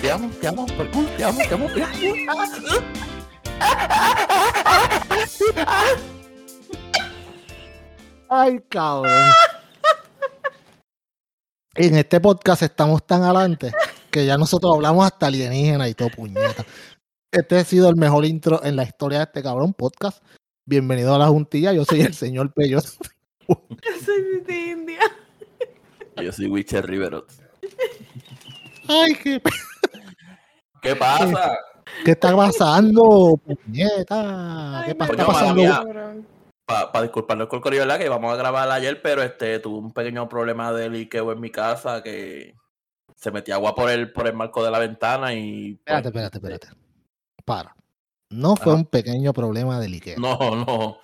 Te amo, te amo, por culo, te amo, te amo. te amo. Ay, cabrón. En este podcast estamos tan adelante que ya nosotros hablamos hasta alienígena y todo puñeta. Este ha sido el mejor intro en la historia de este cabrón podcast. Bienvenido a la juntilla, yo soy el señor Pello. Yo soy de India. Yo soy Witcher Riverot. Ay, qué, ¿Qué pasa? ¿qué está pasando, puñeta? ¿Qué Ay, pa- está pasando? Para disculparnos con el corillo, ¿verdad? Que íbamos a grabar ayer, pero este tuve un pequeño problema de liqueo en mi casa que se metía agua por el, por el marco de la ventana y. pues, Espérate, espérate, espérate. Para. No fue Ajá. un pequeño problema de liqueo. No, no.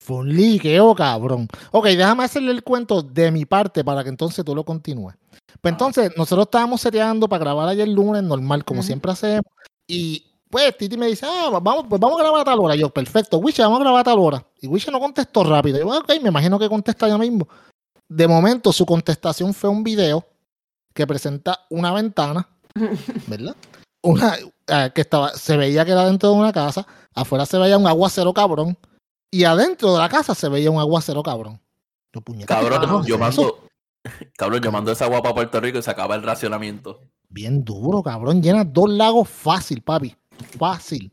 Fue un liqueo, cabrón. Ok, déjame hacerle el cuento de mi parte para que entonces tú lo continúes. Pues entonces, nosotros estábamos seteando para grabar ayer lunes, normal, como siempre hacemos. Y pues Titi me dice, ah, vamos, pues vamos a grabar a tal hora. Yo, perfecto, Wisha, vamos a grabar a tal hora. Y Wisha no contestó rápido. Yo, ok, me imagino que contesta ya mismo. De momento, su contestación fue un video que presenta una ventana, ¿verdad? Una, eh, que estaba, se veía que era dentro de una casa, afuera se veía un aguacero cabrón, y adentro de la casa se veía un aguacero cabrón. Yo, puñeta, ¿qué Cabrón, yo mando. Cabrón, yo mando esa agua para Puerto Rico y se acaba el racionamiento. Bien duro, cabrón. Llena dos lagos fácil, papi. Fácil.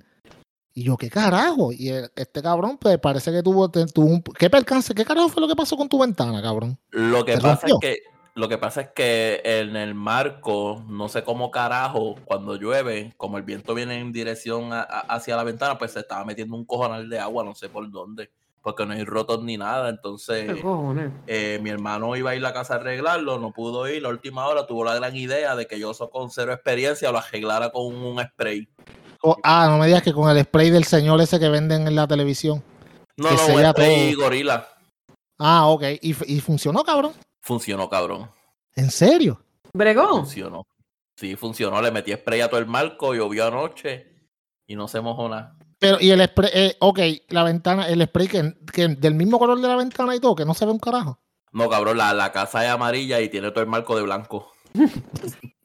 Y yo, ¿qué carajo? Y el- este cabrón, pues parece que tuvo, tuvo un. ¿Qué percance? ¿Qué carajo fue lo que pasó con tu ventana, cabrón? Lo que ¿Se pasa es que. Lo que pasa es que en el marco, no sé cómo carajo, cuando llueve, como el viento viene en dirección a- a- hacia la ventana, pues se estaba metiendo un cojonal de agua, no sé por dónde, porque no hay rotos ni nada. Entonces, eh, mi hermano iba a ir a la casa a arreglarlo, no pudo ir. La última hora tuvo la gran idea de que yo so- con cero experiencia lo arreglara con un spray. Oh, ah, no me digas que con el spray del señor ese que venden en la televisión. No, Que no, spray todo. gorila. Ah, ok. Y funcionó, cabrón. Funcionó, cabrón. ¿En serio? ¿Bregó? Funcionó. Sí, funcionó. Le metí spray a todo el marco, llovió anoche y no se mojó nada. Pero, y el spray, eh, ok, la ventana, el spray que, que del mismo color de la ventana y todo, que no se ve un carajo. No, cabrón, la, la casa es amarilla y tiene todo el marco de blanco.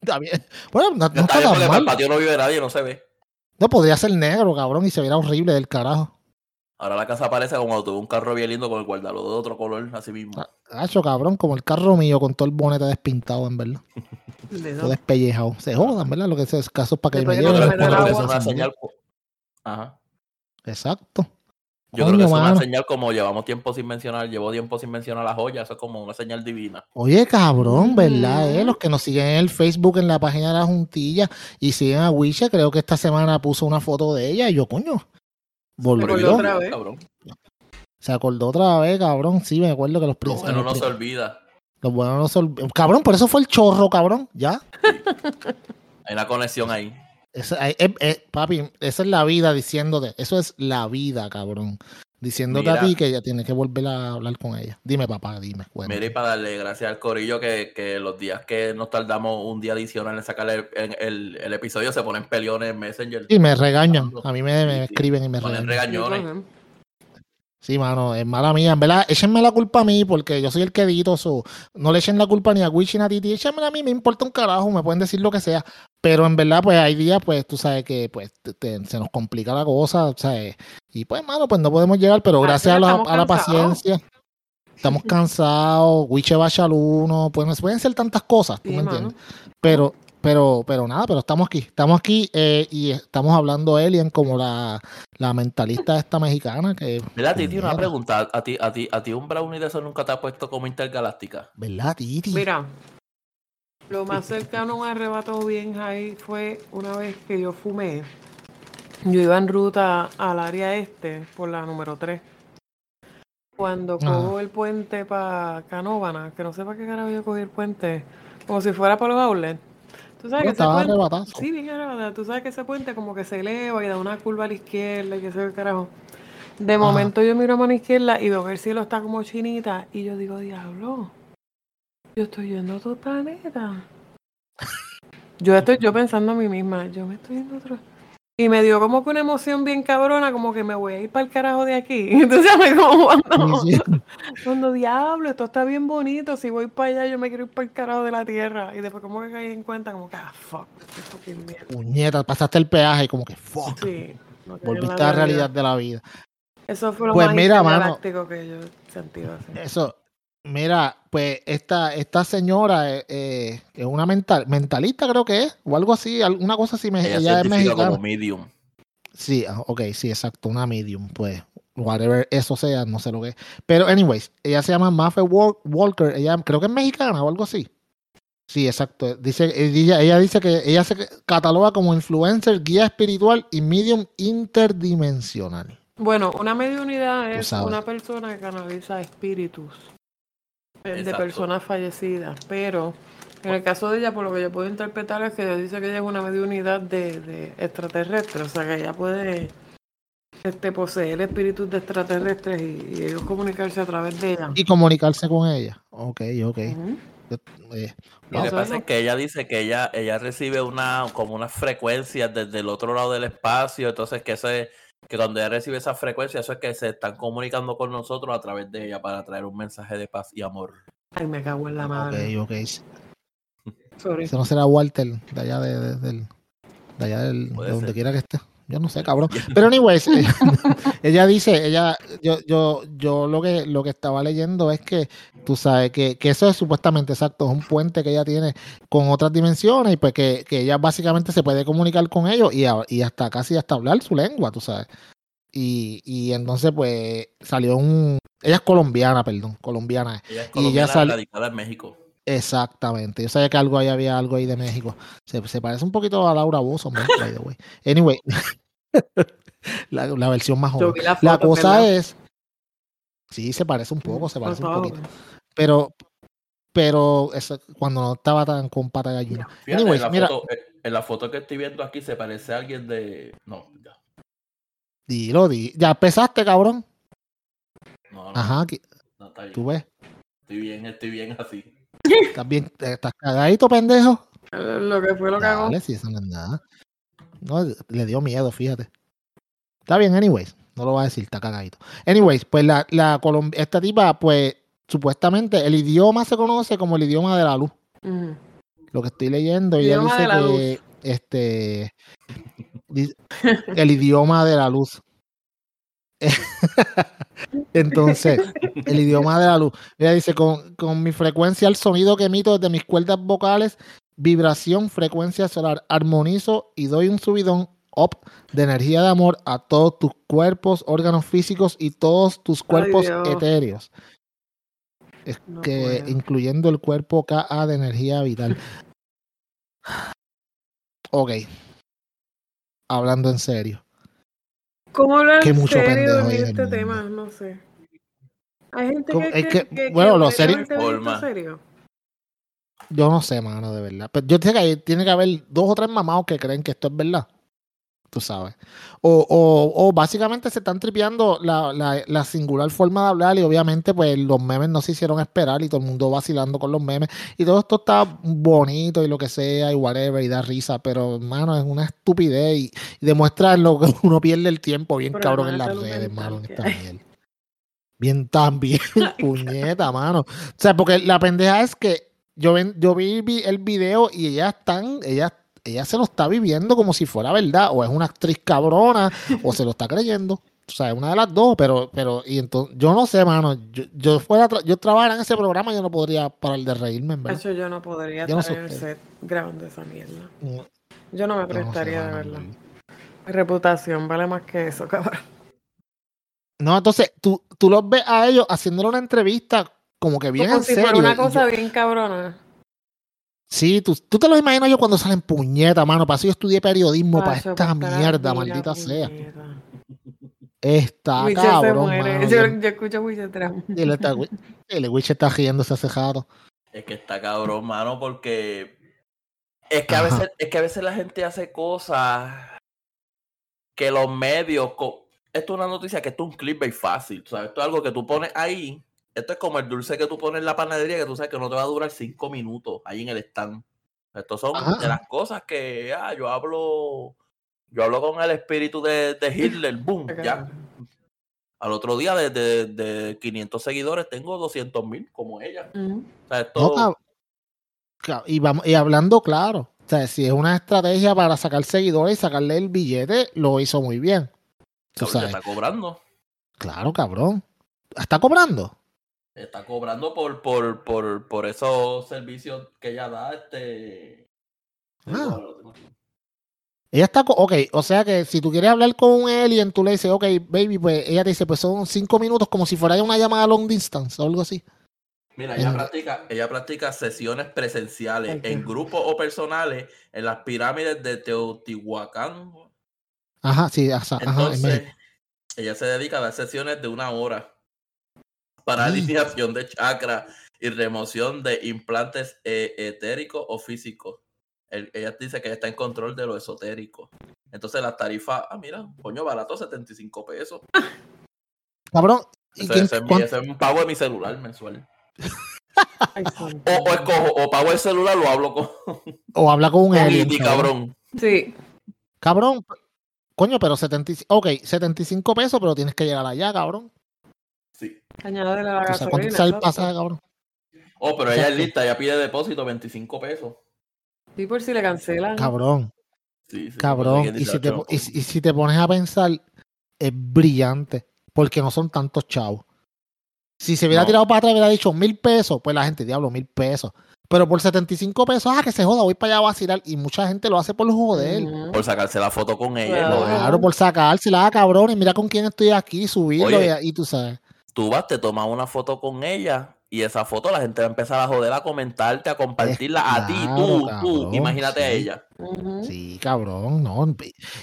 Está bien. Bueno, no, no Está está bien tan para el mal. patio no vive nadie, no se ve. No podría ser negro, cabrón, y se viera horrible del carajo. Ahora la casa parece como cuando tuve un carro bien lindo con el guardalodo de otro color, así mismo. Ah, Hacho, cabrón, como el carro mío con todo el bonete despintado, en verdad. Todo despellejado. Se jodan, ¿verdad? Lo que es caso es para que me lleven. señal. Ajá. Exacto. Yo creo que es una señal como llevamos tiempo sin mencionar, llevo tiempo sin mencionar la joya, eso es como una señal divina. Oye, cabrón, ¿verdad? eh? Los que nos siguen en el Facebook, en la página de la Juntilla y siguen a Wisha, creo que esta semana puso una foto de ella y yo, coño, volvió. acordó otra vez. Cabrón. Se acordó otra vez, cabrón. Sí, me acuerdo que los Lo príncipes. bueno no los se olvida. los buenos no se olv- Cabrón, por eso fue el chorro, cabrón. Ya. Hay una conexión ahí. Esa- eh, eh, eh, papi, esa es la vida diciéndote. Eso es la vida, cabrón. Diciéndote a Mira. ti que ya tienes que volver a hablar con ella. Dime, papá, dime. cuéntame. Mira, y para darle gracias al Corillo que, que los días que nos tardamos un día adicional en sacar el, el, el episodio se ponen peleones en Messenger. Y me regañan. A mí me, me Sí, sí. escriben y me Ponen regañan. regañones. Sí, mano, es mala mía. En verdad, échenme la culpa a mí porque yo soy el que edito. so, no le echen la culpa ni a Wish ni a Titi. Échenmela a mí, me importa un carajo. Me pueden decir lo que sea. Pero en verdad, pues hay días, pues tú sabes que pues te- te- se nos complica la cosa. ¿sabes? Y pues, mano, pues no podemos llegar. Pero Ah, gracias a la, a la paciencia. Estamos cansados. Wiche bacha al uno. Pues, pueden ser tantas cosas. ¿tú Sí, me mano. entiendes? Pero, pero, pero nada, pero estamos aquí. Estamos aquí eh, y estamos hablando Alien como la, la mentalista esta mexicana que. Mira, Titi, una pregunta. ¿A ti, a, ti, ¿A ti un brownie de eso nunca te ha puesto como intergaláctica? ¿Verdad, Titi? Mira, lo más cercano a un arrebato bien high fue una vez que yo fumé. Yo iba en ruta al área este por la número 3. Cuando Ah. cojo el puente para Canóvana, que no sé para qué carajo yo cogí el puente, como si fuera para los outlets. Tú sabes que estaba puente, arrebatazo. sí, bien arrebatado. Tú sabes que ese puente como que se eleva y da una curva a la izquierda y que se ve carajo. De Ajá. momento yo miro a mano izquierda y veo que el cielo está como chinita y yo digo, diablo, yo estoy yendo a otro planeta. Yo estoy yo pensando a mí misma, yo me estoy yendo a otro. Y me dio como que una emoción bien cabrona, como que me voy a ir para el carajo de aquí. Entonces me como cuando, Sí, sí. cuando diablo, esto está bien bonito, si voy para allá yo me quiero ir para el carajo de la tierra. Y después como que caí en cuenta, como que, ah, fuck, qué mierda. Puñeta, pasaste el peaje y como que fuck. Sí. no Volviste a la realidad de la vida. Eso fue lo Pues más mira, mano. que yo sentido así. Eso, mira, pues esta, esta señora eh, eh, es una mental, mentalista creo que es, o algo así, al- una cosa así, me- Ella, es mexicana. como medium. Sí, ah, ok, sí, exacto, una medium, pues, whatever eso sea, no sé lo que es. Pero, anyways, ella se llama Maffe Wal- Walker, ella creo que es mexicana o algo así. Sí, exacto. Dice, ella, ella dice que ella se cataloga como influencer, guía espiritual y medium interdimensional. Bueno, una mediunidad es una persona que canaliza espíritus de personas fallecidas, pero en el caso de ella, por lo que yo puedo interpretar es que ella dice que ella es una mediunidad de, de extraterrestres, o sea que ella puede este, poseer espíritus de extraterrestres y, y ellos comunicarse a través de ella. Y comunicarse con ella. Ok, ok. Eh, Lo que pasa es que ella dice que ella, ella recibe una, como unas frecuencias desde el otro lado del espacio, entonces que ese, que cuando ella recibe esas frecuencias, eso es que se están comunicando con nosotros a través de ella para traer un mensaje de paz y amor. Ay, me cago en la madre. ok, ok. Sorry. Ese no será Walter de allá de, de- allá del, de donde quiera que esté. Yo no sé, cabrón. Pero anyways, eh, ella dice, ella, yo, yo, yo lo que lo que estaba leyendo es que tú sabes que, que eso es supuestamente exacto, es un puente que ella tiene con otras dimensiones y pues que, que ella básicamente se puede comunicar con ellos y, a- y hasta casi hasta hablar su lengua, tú sabes. Y, y entonces pues salió un, ella es colombiana, perdón, colombiana. Ella es Y sale- radicada en México. Exactamente. Yo sabía que algo ahí había algo ahí de México. Se, se parece un poquito a Laura Bozo, by the way. Anyway, la, la versión más joven. la cosa ¿verdad? es. Sí, se parece un poco, se parece un poquito. Pero, pero eso, cuando no estaba tan con pata gallina. Fíjate, Anyways, en, la mira, foto, eh, en la foto que estoy viendo aquí se parece a alguien de. No, ya. dilo, di. Ya empezaste, cabrón. No, no, Ajá, que- no, está bien. tú ves. Estoy bien, estoy bien así. Estás bien, estás cagadito, pendejo. Lo que fue lo. Dale, si eso no es nada. No, le dio miedo, fíjate. Está bien, anyways. No lo va a decir, está cagadito. Anyways, pues la, la esta tipa, pues, supuestamente el idioma se conoce como el idioma de la luz. Lo que estoy leyendo, y ella dice que este el idioma de la luz. Entonces, el idioma de la luz. Ella dice, con, con mi frecuencia, el sonido que emito desde mis cuerdas vocales, vibración, frecuencia solar, armonizo y doy un subidón up de energía de amor a todos tus cuerpos, órganos físicos y todos tus cuerpos etéreos. Es No que puedo. incluyendo el cuerpo KA de energía vital. Ok. Hablando en serio. ¿Cómo hablar Qué en mucho serio pendejo de este tema? No sé. Hay gente que, Es que, que, que- bueno, que lo serio- honestamente ve esto Forma. serio. Yo no sé, mano, de verdad. Pero yo sé que hay- tiene que haber dos o tres mamados que creen que esto es verdad. Tú sabes. O, o, o básicamente se están tripeando la, la, la singular forma de hablar y obviamente pues los memes no se hicieron esperar y todo el mundo vacilando con los memes y todo esto está bonito y lo que sea y whatever y da risa, pero hermano es una estupidez y, y demuestra lo que uno pierde el tiempo bien cabrón en las redes, mental mano, en que esta mierda. Bien también, puñeta, mano. O sea, porque la pendeja es que yo, ven, yo vi, vi el video y ella están, ella, ella se lo está viviendo como si fuera verdad, o es una actriz cabrona, o se lo está creyendo. O sea, es una de las dos, pero, pero, y entonces, yo no sé, mano, yo, yo fuera, tra- yo trabajara en ese programa, yo no podría parar de reírme, en De verdad. hecho, yo no podría Yo no estar sé en el usted. set grabando esa mierda. No, Yo no me yo no sé, prestaría de verdad. reputación vale más que eso, cabrón. No, entonces, tú, tú los ves a ellos haciéndole una entrevista como que bien Como en si serio. fuera una yo- cosa bien cabrona. Sí, tú, tú te lo imaginas yo cuando salen puñeta, mano. Para eso yo estudié periodismo, para esta mierda, maldita sea. Está se cabrón, muere. Yo, escucho tras- y El, está- el Witcher está riéndose. Es que está cabrón, mano, porque es que a Ajá. veces, es que a veces la gente hace cosas que los medios, esto es una noticia que esto es un clickbait fácil, ¿sabes? Esto es algo que tú pones ahí, esto es como el dulce que tú pones en la panadería que tú sabes que no te va a durar cinco minutos ahí en el stand. Estos son Ajá. de las cosas que, ah, yo hablo Yo hablo con el espíritu de, de Hitler, boom, ya. Al otro día, de, de, de 500 seguidores, tengo 200 mil, como ella. Ujú. O sea, esto, y, vamos, y hablando claro, o sea, si es una estrategia para sacar seguidores y sacarle el billete, lo hizo muy bien. Tú cabrón, sabes, está cobrando. claro, cabrón. ¿Está cobrando? Está cobrando por, por, por, por esos servicios que ella da. Este. Ah. Ella está, ok, o sea que si tú quieres hablar con un alien, tú le dices, ok, baby, pues ella te dice, pues son cinco minutos como si fuera una llamada long distance o algo así. Mira, ella En- practica, ella practica sesiones presenciales en grupos o personales en las pirámides de Teotihuacán. Ajá, sí, ajá, ajá, en Entonces, ella se dedica a dar sesiones de una hora para alineación de chakra y remoción de implantes eh, etéricos o físicos. El- ella dice que ella está en control de lo esotérico. Entonces las tarifas, ah, mira, coño, barato, 75 pesos. Cabrón, ¿y Ese, quién- ese es mi- cuán- ese es un pago de mi celular mensual. O, o escojo, o pago el celular o hablo con, o habla con un alien, cabrón. Sí, Cabrón, coño, pero 75, ok, 75 pesos, pero tienes que llegar allá, cabrón. Añádele la O sea, ¿cuánto gasolina. sale el pasaje, cabrón? Oh, pero ella es lista, ella pide depósito 25 pesos. Sí, por si le cancelan. Cabrón, Sí, sí, cabrón. Y si, te, y, si- y si te pones a pensar, es brillante, porque no son tantos chavos. Si se hubiera No. tirado para atrás, hubiera dicho mil pesos, pues la gente, diablo, mil pesos. Pero por 75 pesos, ah, que se joda, voy para allá a vacilar. Y mucha gente lo hace por joder. Ujú. Por sacarse la foto con ella. Claro. Claro, por sacársela, ah, cabrón, y mira con quién estoy aquí, subirlo Oye. y, y tú sabes. Tú vas, te tomas una foto con ella y esa foto la gente va a empezar a joder, a comentarte, a compartirla a ti, claro, tú, tú. cabrón, Imagínate a ella. Sí, cabrón, no.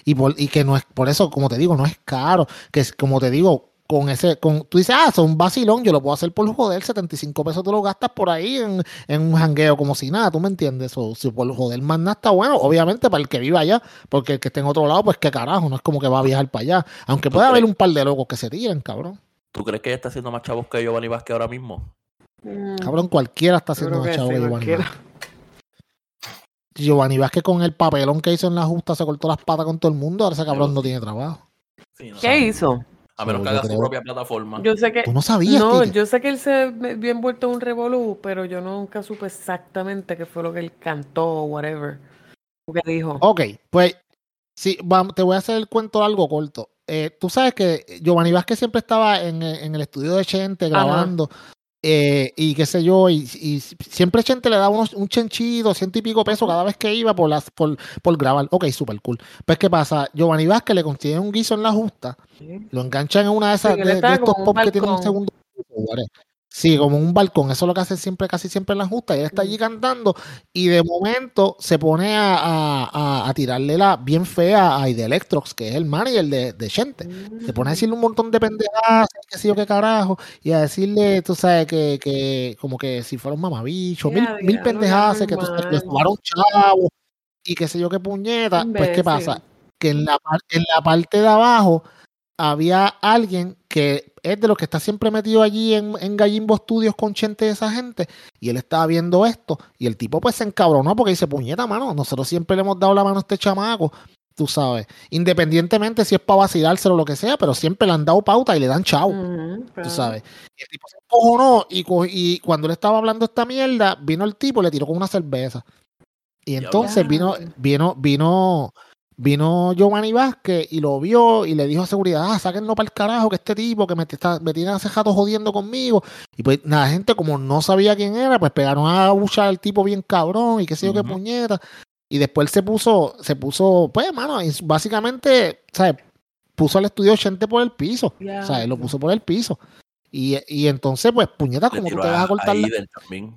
Y, por- y que no es, por eso, como te digo, no es caro. Que es, como te digo, con ese, con, tú dices, ah, son vacilón, yo lo puedo hacer por joder, 75 pesos tú lo gastas por ahí en, en un jangueo como si nada, ¿tú me entiendes? O si por joder más nada está bueno, obviamente para el que viva allá, porque el que esté en otro lado, pues qué carajo, no es como que va a viajar para allá. Aunque puede Ok. haber un par de locos que se tiren, cabrón. ¿Tú crees que ella está haciendo más chavos que Giovanni Vázquez ahora mismo? Mm. Cabrón, cualquiera está haciendo más que chavo sí, que Giovanni. Vázquez. Giovanni Vázquez con el papelón que hizo en la justa se cortó las patas con todo el mundo, ahora ese cabrón no tiene trabajo. Sí, no ¿Qué sabe. hizo? A menos que haga su propia plataforma. Yo sé que. ¿Tú no sabías, No, Kike? yo sé que él se vio envuelto en un revolú, pero yo nunca supe exactamente qué fue lo que él cantó o whatever. O qué dijo. Ok, pues sí, te voy a hacer el cuento algo corto. Eh, tú sabes que Giovanni Vázquez siempre estaba en, eh, en el estudio de Chente grabando eh, y qué sé yo, y, y siempre Chente le daba unos, un chenchito, ciento y pico pesos cada vez que iba por, las, por, por grabar. Ok, super cool. Pues, ¿qué pasa? Giovanni Vázquez le consigue un guiso en la justa, lo enganchan en una de esas Sí, de, estos pop que tienen un segundo. Sí, como un balcón, eso es lo que hace siempre, casi siempre en la justa, y él está allí cantando, y de momento se pone a, a, a- a tirarle la bien fea a Electrox, que es el manager de, de Chente. Se pone a decirle un montón de pendejadas, qué sé yo qué carajo, y a decirle, tú sabes, que, que como que si fuera un mamabicho, mil, Ya, mil diablo, pendejadas, qué que tú le normal. robaron chavos, y qué sé yo qué puñeta. Pues, ¿qué pasa? Que en la, en la parte de abajo había alguien que es de los que está siempre metido allí en, en Gallimbo Studios con Chente de esa gente, y él estaba viendo esto, y el tipo pues se encabronó porque dice, puñeta, mano, nosotros siempre le hemos dado la mano a este chamaco, tú sabes, independientemente si es para vacilárselo o lo que sea, pero siempre le han dado pauta y le dan chavo, Ujú, tú claro. sabes. Y el tipo se encojonó y, y cuando él estaba hablando esta mierda, vino el tipo y le tiró con una cerveza. Y entonces vino, vino, vino, vino Giovanni Vázquez y lo vio y le dijo a seguridad, ah, sáquenlo para el carajo, que este tipo que me, está, me tiene hace rato jodiendo conmigo. Y pues la gente como no sabía quién era, pues pegaron a buchar al tipo bien cabrón y qué sé yo qué puñeta. Y después él se puso, se puso, pues, mano, básicamente, ¿sabes? Puso al estudio 80 por el piso. Sea, él lo puso por el piso. Y, y entonces, pues, puñeta, Le como tú te vas a cortar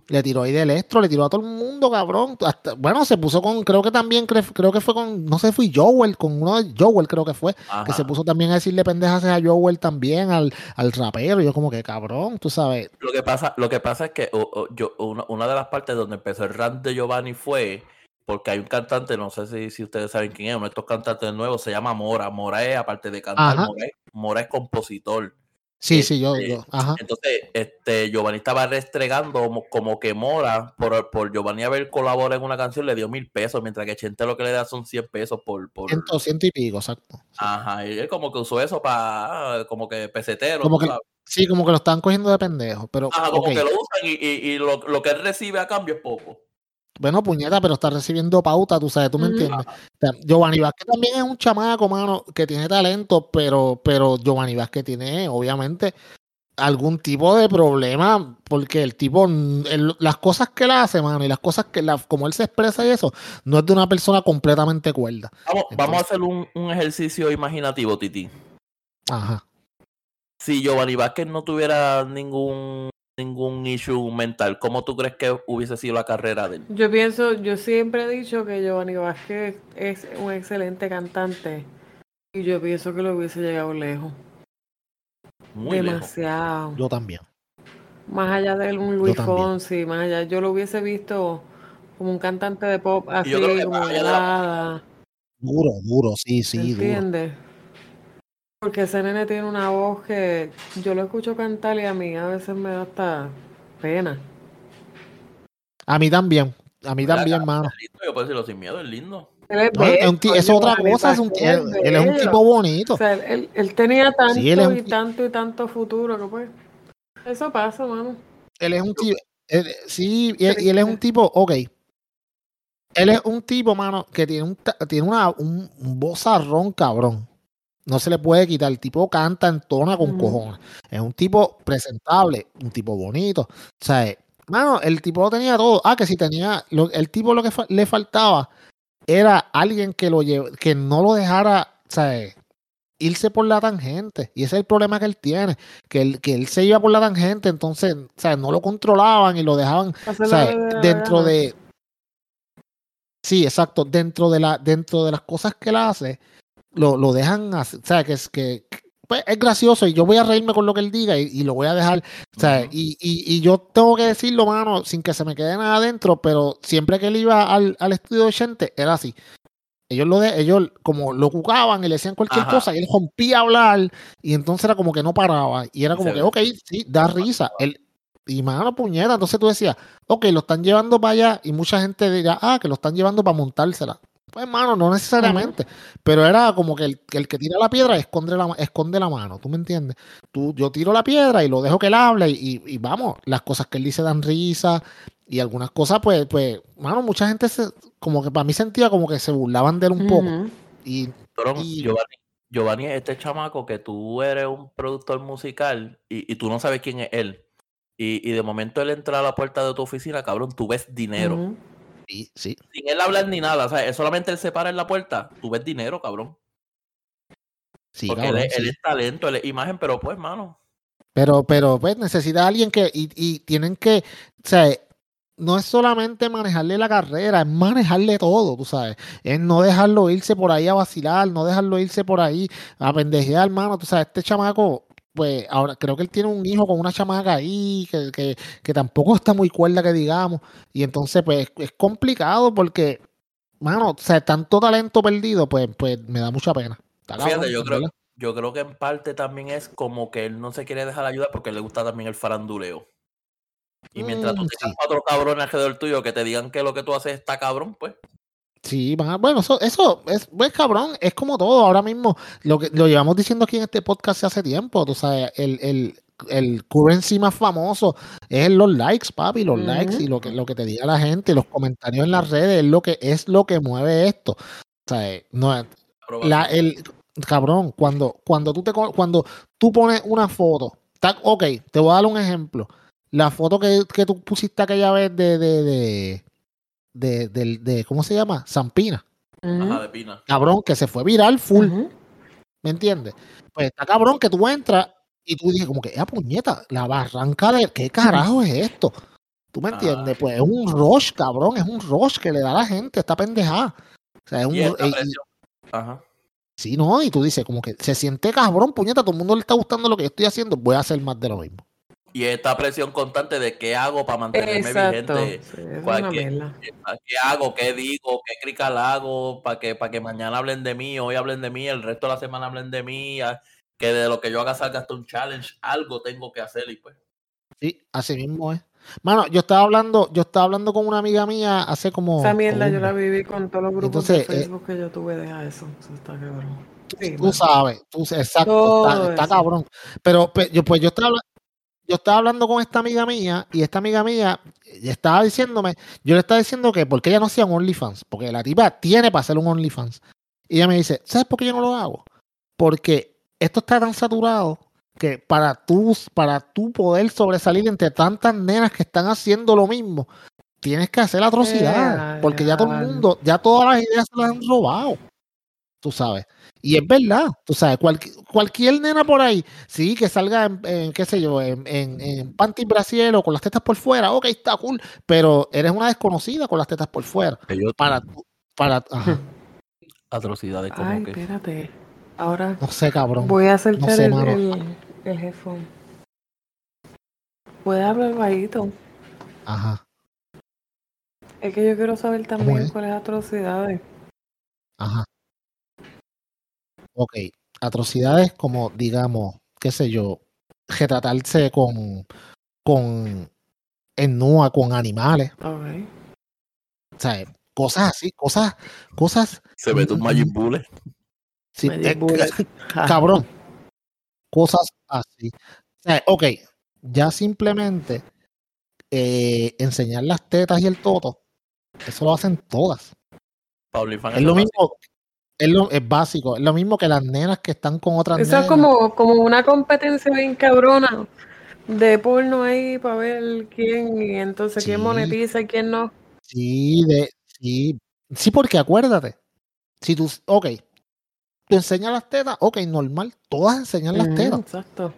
le tiró ahí de Electro, le tiró a todo el mundo, cabrón. Hasta- bueno, se puso con, creo que también, cre- creo que fue con, no sé, fui Joel, con uno de Joel, creo que fue, que se puso también a decirle pendejas a Joel también, al, al rapero. Yo, como que cabrón, tú sabes. Lo que pasa, lo que pasa es que o- o, yo, una, una de las partes donde empezó el rant de Giovanni fue porque hay un cantante, no sé si, si ustedes saben quién es, uno de estos cantantes nuevos se llama Mora. Mora es, aparte de cantar. Mora es, Mora es compositor. Sí, sí, yo, Este, yo, ajá. Entonces, este, Giovanni estaba restregando como, que Mora, por, por Giovanni haber colaborado en una canción, le dio mil pesos, mientras que Chente lo que le da son 100 pesos por... por Ciento, ciento y pico, exacto. Ajá, y él como que usó eso para, como que pesetero. Como que-. Sí, como que lo están cogiendo de pendejo. Pero, Ajá, como que lo usan y, y, y lo, lo que él recibe a cambio es poco. Bueno, puñeta, pero está recibiendo pauta, tú sabes, tú me entiendes. O sea, Giovanni Vázquez también es un chamaco, mano, que tiene talento, pero, pero Giovanni Vázquez tiene, obviamente, algún tipo de problema, porque el tipo, el- las cosas que él hace, mano, y las cosas que, la, como él se expresa y eso, no es de una persona completamente cuerda. Vamos, vamos a hacer un, un ejercicio imaginativo, Titi. Ajá. Si Giovanni Vázquez no tuviera ningún ningún issue mental, ¿cómo tú crees que hubiese sido la carrera de él? Yo pienso, yo siempre he dicho que Giovanni Vázquez es un excelente cantante y yo pienso que lo hubiese llegado lejos. Muy lejos. Demasiado. Yo también. Más allá de un Luis. Fonsi, más allá, yo lo hubiese visto como un cantante de pop así, como de la- nada, Duro, duro, sí, sí, duro. Porque ese nene tiene una voz que yo lo escucho cantar y a mí a veces me da hasta pena. A mí también. A mí ¿Verdad, también, mano. Es lindo, yo puedo decirlo sin miedo, es lindo. Él es No, es un es otra cosa, es un él, él es un tipo bonito. O sea, él, él tenía tanto Sí, él es un y tanto y tanto futuro que pues. Eso pasa, mano. Él es un tipo. él- sí, y él, y él es un tipo, ok. Él es un tipo, mano, que tiene un, ta- tiene una, un, un vozarrón cabrón. No se le puede quitar. El tipo canta, entona con cojones. Es un tipo presentable, un tipo bonito. O sea, mano, el tipo lo tenía todo. Ah, que si tenía. lo- el tipo lo que fa- le faltaba era alguien que lo lleve, que no lo dejara, eh, irse por la tangente. Y ese es el problema que él tiene. Que él, que él se iba por la tangente, entonces, o sea, no lo controlaban y lo dejaban o sea, dentro de. Sí, exacto. Dentro de la, dentro de las cosas que él hace, lo, lo dejan hacer. O sea, que es que pues, es gracioso y yo voy a reírme con lo que él diga y, y lo voy a dejar. O sea, Ujú. y, y, y yo tengo que decirlo, mano, sin que se me quede nada adentro, pero siempre que él iba al, al estudio de Chente, era así. Ellos lo de, ellos como lo cucaban y le decían cualquier Ajá. cosa y él rompía a hablar y entonces era como que no paraba y era como se que, ok, sí, da risa. Él, y mano, puñeta, entonces tú decías, ok, lo están llevando para allá y mucha gente dirá, ah, que lo están llevando para montársela. Pues, mano, no necesariamente, pero era como que el, que el que tira la piedra esconde la, esconde la mano, ¿tú me entiendes? Tú, yo tiro la piedra y lo dejo que él hable y, y- vamos, las cosas que él dice dan risa y algunas cosas, pues, pues, mano, mucha gente se, como que para mí sentía como que se burlaban de él un poco y Pero Y- Giovanni, Giovanni es este chamaco que tú eres un productor musical y, y tú no sabes quién es él. Y, y de momento él entra a la puerta de tu oficina, cabrón, tú ves dinero. Sí, sí, Sin él hablar ni nada, o sea, es solamente él se para en la puerta, tú ves dinero, cabrón. sí, Porque cabrón, él, es, él sí. es talento, él es imagen, pero pues, mano. Pero, pero, pues, necesita alguien que, y, y tienen que, o sea, no es solamente manejarle la carrera, es manejarle todo, tú sabes. Es no dejarlo irse por ahí a vacilar, no dejarlo irse por ahí a pendejear, hermano. Tú sabes, este chamaco, pues, ahora creo que él tiene un hijo con una chamaca ahí, que, que, que tampoco está muy cuerda, que digamos. Y entonces, pues, es complicado porque, mano, o sea, tanto talento perdido, pues, pues, me da mucha pena. Fíjate, yo creo, yo creo que en parte también es como que él no se quiere dejar ayudar porque le gusta también el faranduleo. Y mientras tú Mm, tengas sí. cuatro cabrones alrededor tuyo que te digan que lo que tú haces está cabrón, pues. Sí, bueno, eso, eso es, pues cabrón, es como todo. Ahora mismo, lo que lo llevamos diciendo aquí en este podcast hace tiempo, tú sabes, el, el, el currency más famoso es los likes, papi, los likes y lo que, lo que te diga la gente, los comentarios en las redes, es lo que, es lo que mueve esto. O sea, eh, no, la, el, cabrón, cuando, cuando tú te cuando tú pones una foto, ta- ok, te voy a dar un ejemplo. La foto que, que tú pusiste aquella vez de, de, de, de, del- de- ¿cómo se llama? Zampina. Ajá, de pina. Cabrón, que se fue viral full. ¿me entiendes? Pues está cabrón que tú entras y tú dices como que, ¡ah, puñeta! La barranca de, ¿qué carajo es esto? ¿Tú me Ah. entiendes? Pues es un rush, cabrón, es un rush que le da a la gente, esta pendejada. O sea, es un, y-. Ajá. Sí, no, y tú dices, como que se siente cabrón, puñeta, todo el mundo le está gustando lo que yo estoy haciendo, voy a hacer más de lo mismo. Y esta presión constante de qué hago para mantenerme Exacto. vigente. Sí, es ¿Cuál una que- mierda. ¿Qué hago? ¿Qué digo? ¿Qué crical hago? Para que, para que mañana hablen de mí, hoy hablen de mí, el resto de la semana hablen de mí. que de lo que yo haga salga hasta un challenge, algo tengo que hacer y pues. Sí, así mismo es. Mano, yo estaba hablando, yo estaba hablando con una amiga mía hace como. Esa mierda como yo la viví con todos los grupos Entonces, de eh, Facebook que yo tuve, deja eso. Eso está cabrón. Sí, tú sabes, tú, exacto, está, cabrón. Pero pe- yo, pues yo estaba, yo estaba hablando con esta amiga mía y esta amiga mía eh, estaba diciéndome, yo le estaba diciendo que por qué ella no hacía un OnlyFans, porque la tipa tiene para hacer un OnlyFans. Y ella me dice, ¿sabes por qué yo no lo hago? Porque esto está tan saturado que para tú, para tú poder sobresalir entre tantas nenas que están haciendo lo mismo, tienes que hacer atrocidades, Eh, porque ya todo el mundo, ya todas las ideas se las han robado, tú sabes. Y es verdad, tú sabes, cualqui- cualquier nena por ahí, sí, que salga en, en, qué sé yo, en, en, en panty brasier o con las tetas por fuera, ok, está cool, pero eres una desconocida con las tetas por fuera. Para, tú- para, ajá, atrocidades como Ay, que. espérate. Ahora no sé, cabrón. voy a acercar No sé, el, el, el headphone. Puede hablar bajito. Ajá, Es que yo quiero saber también cuáles atrocidades. ajá. Ok, atrocidades como, digamos, qué sé yo, retratarse con, con, en nua con animales, Ok. o sea, cosas así, cosas, cosas, Se mete un Magic Bullet. sí, Magic eh, Bullet. Ja. cabrón, cosas así. O sea, ok, ya simplemente eh, enseñar las tetas y el toto, eso lo hacen todas. Pa' OnlyFans Es lo mismo, es, lo, es básico, es lo mismo que las nenas que están con otras Eso nenas. es como, como una competencia bien cabrona de porno ahí para ver quién y entonces quién monetiza y quién no. Sí, de, sí, sí, porque acuérdate, si tú, ok, tú enseñas las tetas, ok, normal, todas enseñan las tetas. Exacto.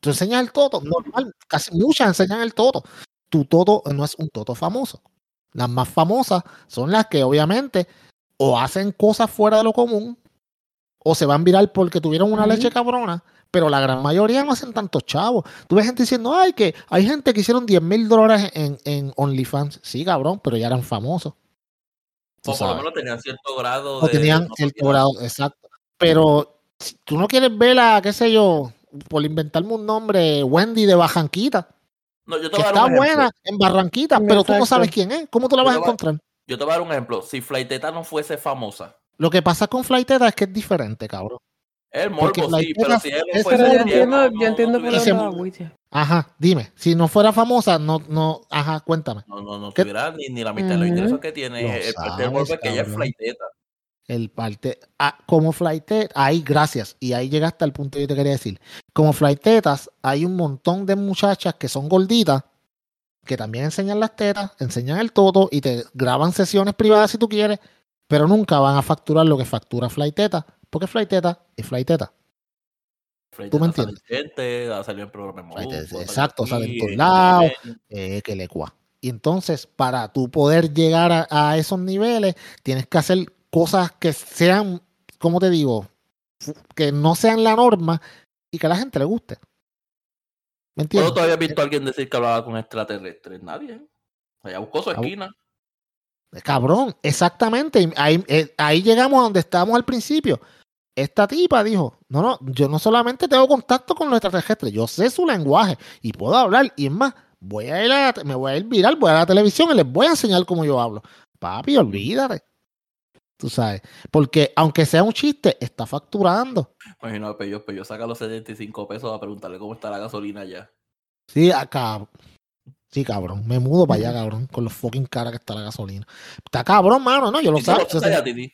Tú enseñas el toto, normal, casi muchas enseñan el toto. Tu toto no es un toto famoso. Las más famosas son las que obviamente o hacen cosas fuera de lo común o se van viral porque tuvieron una leche cabrona, pero la gran mayoría no hacen tantos chavos. Tú ves gente diciendo, ay, que hay gente que hicieron 10 mil dólares en, en OnlyFans. Sí, cabrón, pero ya eran famosos. O por lo menos tenían cierto grado O de. tenían no cierto grado, exacto. Pero si tú no quieres ver a, qué sé yo, por inventarme un nombre, Wendy de Barranquita, No, yo te que voy a dar está buena en Barranquita, pero tú no sabes quién es. ¿Cómo tú la Yo vas a- encontrar? Yo te voy a dar un ejemplo. Si Flighteta no fuese famosa, Lo que pasa con Flighteta es que es diferente, cabrón. el Porque morbo sí, Flighteta pero si él no es- fuese yo entiendo, no- yo entiendo no por Wiche. Ajá, dime. Si no fuera famosa, no, no, ajá, cuéntame. No, no, no ¿Qué- tuviera ni, ni la mitad de los Ujú. ingresos que tiene. Lo el parte del morbo es que ella es. Flighteta. El parte, ah, como Flightet, ahí, gracias. Y ahí llegaste al punto que yo te quería decir. Como Flightetas, hay un montón de muchachas que son gorditas, que también enseñan las tetas, enseñan el toto y te graban sesiones privadas si tú quieres, pero nunca van a facturar lo que factura Flighteta, porque Flighteta es Flighteta. Flighteta me sale entiendes? en programa exacto, sale en todos en lados. Eh, que le cua. Y entonces, para tú poder llegar a, a esos niveles, tienes que hacer cosas que sean, como te digo, que no sean la norma y que a la gente le guste. ¿Me entiendes? ¿Cuándo todavía has visto a alguien decir que hablaba con extraterrestres? Nadie. Allá buscó su Ah, esquina. Cabrón, exactamente. Ahí, eh, ahí llegamos a donde estábamos al principio. Esta tipa dijo, no, no, yo no solamente tengo contacto con los extraterrestres, yo sé su lenguaje y puedo hablar. Y es más, voy a ir a me voy a ir viral, voy a la televisión y les voy a enseñar cómo yo hablo. Papi, olvídate. Tú sabes. Porque aunque sea un chiste, está facturando. Imagino, Peyo, Peyo saca los 75 pesos a preguntarle cómo está la gasolina allá. Sí, acá. Sí, cabrón. Me mudo para allá, cabrón. Con los fucking caras que está la gasolina. Está cabrón, mano, ¿no? Yo lo ¿Y tú lo sé. estás allá, Titi?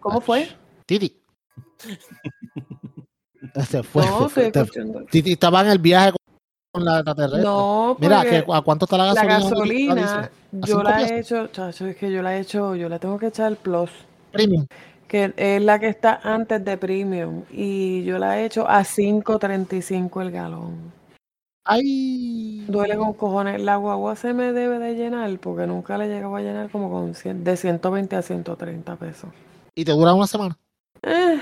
¿Cómo fue? Titi. Se fue. No, se fue. Titi estaba en el viaje con- con la extraterrestre. No, Mira, que, ¿a cuánto está la la gasolina? gasolina, ¿A yo la he hecho, chacho, es que yo la he hecho, yo la tengo que echar plus, Premium. que es la que está antes de premium, y yo la he hecho a 5.35 el galón. Ay. Duele con cojones. La guagua se me debe de llenar porque nunca le llegaba a llenar como con 100 de 120 a 130 pesos. Y te dura una semana. Eh.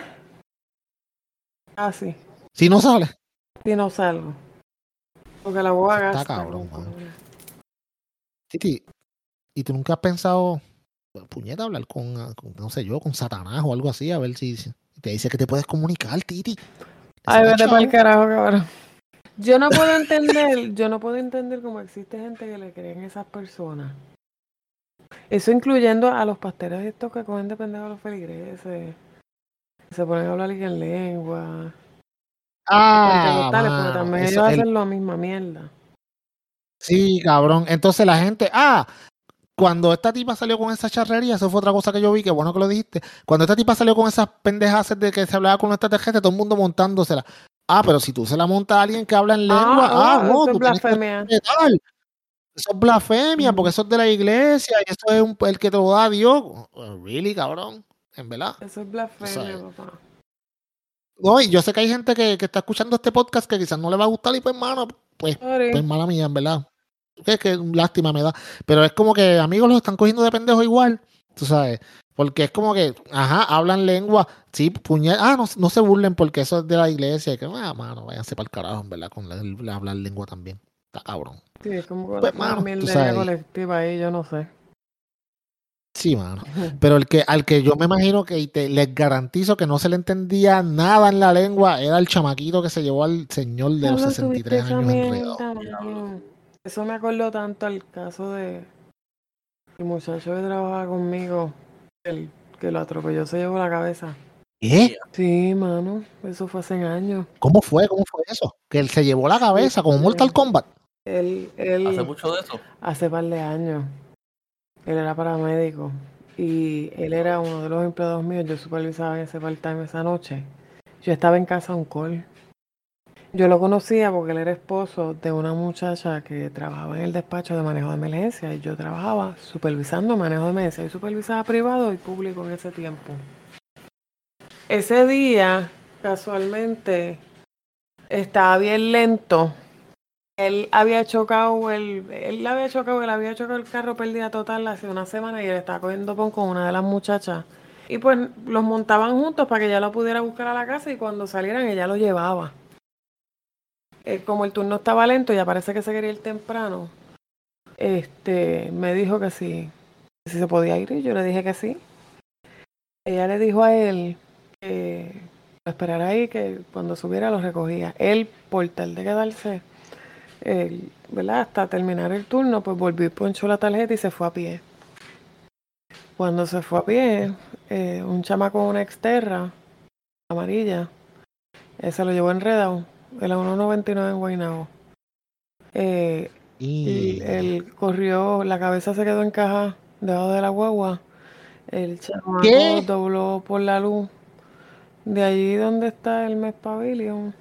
Así. Si no sale. Si no salgo. Porque la Está gasta. cabrón, con mano. cojones. Titi. ¿Y tú nunca has pensado pues, puñeta, hablar con, con, no sé yo, con Satanás o algo así, a ver si, si te dice que te puedes comunicar, Titi. Ay, vete para el carajo, cabrón. Yo no puedo entender, yo no puedo entender cómo existe gente que le creen a esas personas. Eso incluyendo a los pasteros estos que cogen de pendejo a los feligreses. Se ponen a hablar en lengua. Ah, pentecostales, porque mano, también ellos el- hacen la misma mierda. Sí, cabrón. Entonces la gente, ah, cuando esta tipa salió con esa charrería, eso fue otra cosa que yo vi, que bueno que lo dijiste. Cuando esta tipa salió con esas pendejas de que se hablaba con nuestra tarjeta, todo el mundo montándosela. Ah, pero si tú se la montas a alguien que habla en lengua, ah, ah, no, eso es tú que blasfemia. Eso es blasfemia, porque eso es de la iglesia y eso es un- el que te lo da Dios. Really, cabrón. En verdad. Eso es blasfemia, sabes. papá. No, y yo sé que hay gente que, que está escuchando este podcast que quizás no le va a gustar y pues, mano, pues. Pues mala mía, en verdad. Es que lástima me da. Pero es como que amigos los están cogiendo de pendejos igual. Tú sabes. Porque es como que, ajá, hablan lengua. Sí, puñal. Ah, no, no se burlen porque eso es de la iglesia. Que, ah, mano, váyanse para el carajo, en verdad, con la- la hablar lengua también. Está cabrón. Sí, es como Pues, una mano, colectiva ahí, yo no sé. Sí, mano. Pero el que, al que yo me imagino que y te, les garantizo que no se le entendía nada en la lengua era el chamaquito que se llevó al señor de los Diablo, 63 tuviste años enredado. Eso me acordó tanto al caso de el muchacho que trabajaba conmigo, el que lo atropelló, se llevó la cabeza. ¿Qué? Sí, mano, eso fue hace años. ¿Cómo fue? ¿Cómo fue eso? Que él se llevó la cabeza como Mortal Kombat. Él, él, Hace mucho de eso. hace par de años, él era paramédico y él era uno de los empleados míos. Yo supervisaba ese part-time esa noche. Yo estaba en casa un call. Yo lo conocía porque él era esposo de una muchacha que trabajaba en el despacho de manejo de emergencia y yo trabajaba supervisando manejo de emergencia. Yo supervisaba privado y público en ese tiempo. Ese día, casualmente, estaba bien lento él había chocado el, él había chocado, él había chocado el carro pérdida total hace una semana y él estaba cogiendo pon con una de las muchachas. Y pues los montaban juntos para que ella lo pudiera buscar a la casa y cuando salieran ella lo llevaba. Eh, como el turno estaba lento, ya parece que se quería ir temprano. Este, me dijo que sí, si se podía ir y yo le dije que sí. Ella le dijo a él que lo esperara ahí, que cuando subiera lo recogía. Él, por tal de quedarse, el- ¿verdad? Hasta terminar el turno, pues volvió y ponchó la tarjeta y se fue a pie. Cuando se fue a pie, eh, un chamaco con una exterra amarilla, eh, se lo llevó enredado, en la 199 en Guaynabo. Eh, y Y... él corrió, la cabeza se quedó encajada debajo de la guagua. El chamaco ¿Qué? dobló por la luz de allí donde está el Mes Pavilion.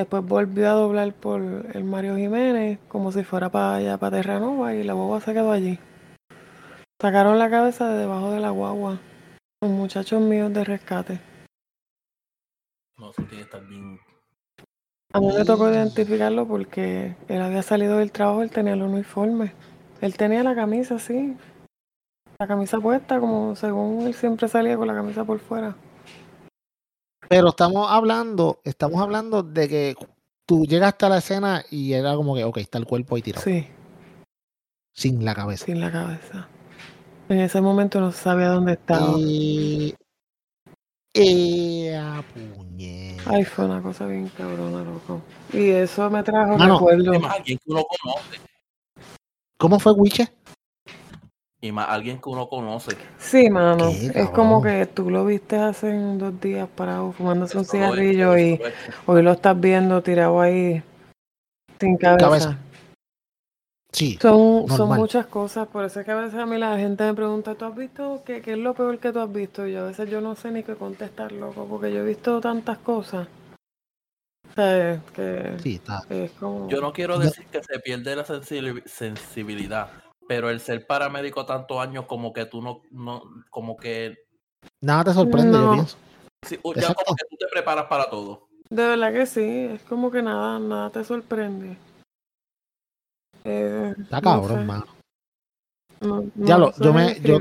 Después volvió a doblar por el Mario Jiménez, como si fuera para allá, para Terranova, y la guagua se quedó allí. Sacaron la cabeza de debajo de la guagua. Los muchachos míos de rescate. No, eso tiene que estar bien. A mí me tocó identificarlo porque él había salido del trabajo, él tenía el uniforme. Él tenía la camisa así, la camisa puesta, como según él siempre salía con la camisa por fuera. Pero estamos hablando, estamos hablando de que tú llegaste a la escena y era como que, ok, está el cuerpo ahí tirado, Sí, sin la cabeza. sin la cabeza. En ese momento no sabía dónde estaba. Y... ¡Ea, puñeta! Ay, fue una cosa bien cabrona, loco. Y eso me trajo Mano, recuerdo. Alguien que uno conoce. ¿Cómo fue, Wiche? Y más alguien que uno conoce. Sí, mano. Es como que tú lo viste hace dos días parado fumándose un cigarrillo y hoy lo estás viendo tirado ahí sin cabeza. Cabeza. Sí. Son, son muchas cosas, por eso es que a veces a mí la gente me pregunta, ¿tú has visto qué, qué es lo peor que tú has visto? Y yo a veces yo no sé ni qué contestar, loco, porque yo he visto tantas cosas. O sea, es que Sí, está. es como... Yo no quiero decir que se pierde la sensibili- sensibilidad, pero el ser paramédico tantos años como que tú no, no como que, Nada te sorprende, yo No. pienso. sí, ya Exacto. como que tú te preparas para todo. De verdad que sí, es como que nada, nada te sorprende. Eh, Está no cabrón, sé, mano. no- no Ya lo- yo me- yo-.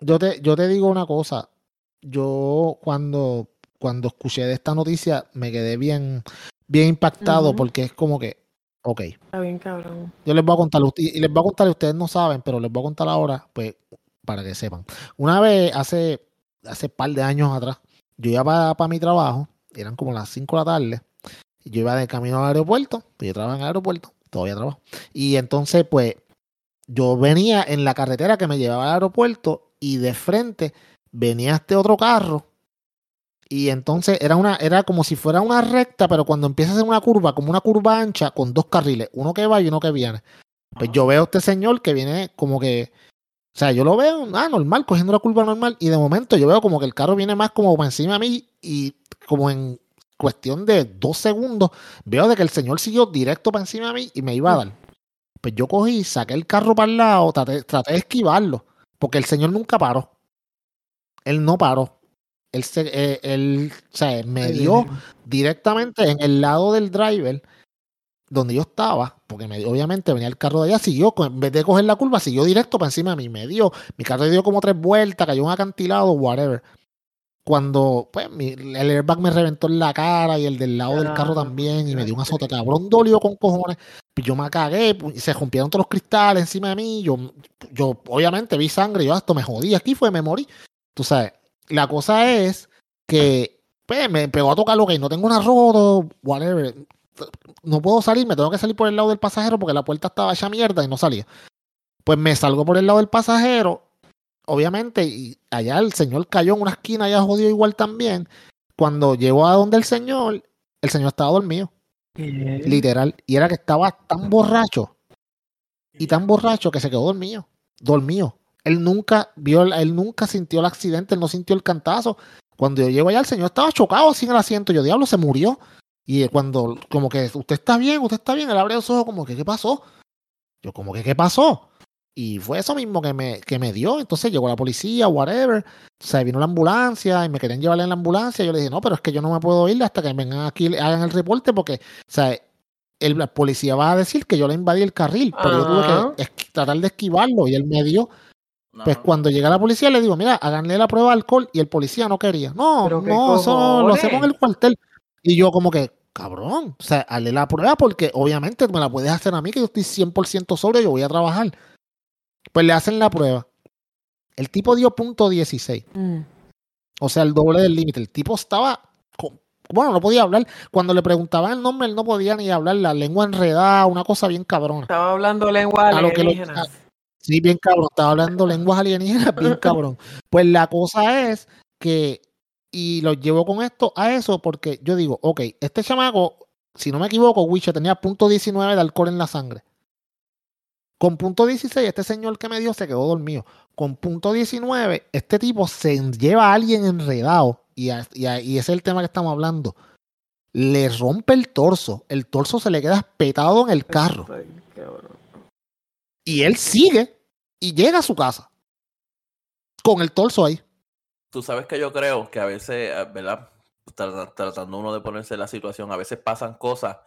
Yo te, yo te digo una cosa. Yo cuando, cuando escuché de esta noticia me quedé bien, bien impactado porque es como que Ok. Está bien, cabrón. Yo les voy a contar, y les voy a contar, ustedes no saben, pero les voy a contar ahora, pues, para que sepan. Una vez, hace, hace par de años atrás, yo iba para, mi trabajo, eran como las 5 de la tarde, y yo iba de camino al aeropuerto, pues yo trabajaba en el aeropuerto, todavía trabajo. Y entonces, pues, yo venía en la carretera que me llevaba al aeropuerto y de frente venía este otro carro y entonces era una era como si fuera una recta, pero cuando empieza a ser una curva, como una curva ancha con dos carriles, uno que va y uno que viene. Pues yo veo a este señor que viene como que o sea, yo lo veo, ah, normal, cogiendo la curva normal, y de momento yo veo como que el carro viene más como por encima de mí, y como en cuestión de dos segundos, veo de que el señor siguió directo para encima de mí y me iba a dar. Pues yo cogí, saqué el carro para el lado, traté, traté de esquivarlo, porque el señor nunca paró. Él no paró. Él, se, eh, él o sea, me dio directamente en el lado del driver donde yo estaba, porque me, obviamente venía el carro de allá, siguió, en vez de coger la curva, siguió directo para encima de mí, me dio, mi carro dio como tres vueltas, cayó un acantilado, whatever. Cuando, pues, el airbag me reventó en la cara y el del lado del carro también, y me dio un azote cabrón, dolió con cojones. Pues yo me cagué, se rompieron todos los cristales encima de mí, yo, yo obviamente vi sangre, yo esto me jodí, aquí fue, me morí. Tú sabes, la cosa es que pues, me pegó a tocar lo que no tengo una roto, whatever. No puedo salir, me tengo que salir por el lado del pasajero porque la puerta estaba hecha mierda y no salía. Pues me salgo por el lado del pasajero, obviamente, y allá el señor cayó en una esquina, ya jodió igual también. Cuando llegó a donde el señor, el señor estaba dormido. Literal. Y era que estaba tan borracho y tan borracho que se quedó dormido. Dormido. Él nunca vio, él nunca sintió el accidente, él no sintió el cantazo. Cuando yo llego allá, el señor estaba chocado en el asiento. Yo, diablo, se murió. Y cuando, como que, usted está bien, usted está bien, él abre los ojos, como que, ¿qué pasó? Yo, como que, ¿qué pasó? Y fue eso mismo que me, que me dio. Entonces llegó la policía, whatever. O sea, vino la ambulancia y me querían llevarle en la ambulancia. Yo le dije, no, pero es que yo no me puedo ir hasta que vengan aquí y hagan el reporte porque, o sea, el, la policía va a decir que yo le invadí el carril, pero yo tuve que tratar de esquivarlo y él me dio pues cuando llega la policía le digo, mira, háganle la prueba de alcohol y el policía no quería. No, no, eso lo hacemos en el cuartel. Y yo como que, cabrón, o sea, hazle la prueba porque obviamente me la puedes hacer a mí que yo estoy 100% sobre, yo voy a trabajar. Pues le hacen la prueba. El tipo dio punto 16. Mm. O sea, el doble del límite. El tipo estaba bueno, no podía hablar. Cuando le preguntaban el nombre, él no podía ni hablar. La lengua enredada, una cosa bien cabrona. Estaba hablando lengua alienígena. Sí, bien cabrón. Estaba hablando lenguas alienígenas, bien cabrón. Pues la cosa es que, y lo llevo con esto a eso porque yo digo, ok, este chamaco, si no me equivoco, Wicha tenía punto 19 de alcohol en la sangre. Con punto 16, este señor que me dio se quedó dormido. Con punto 19, este tipo se lleva a alguien enredado, y, y, y ese es el tema que estamos hablando. Le rompe el torso. El torso se le queda espetado en el carro. Y él sigue y llega a su casa con el torso ahí. Tú sabes que yo creo que a veces, eh, ¿verdad? Tratando uno de ponerse en la situación, a veces pasan cosas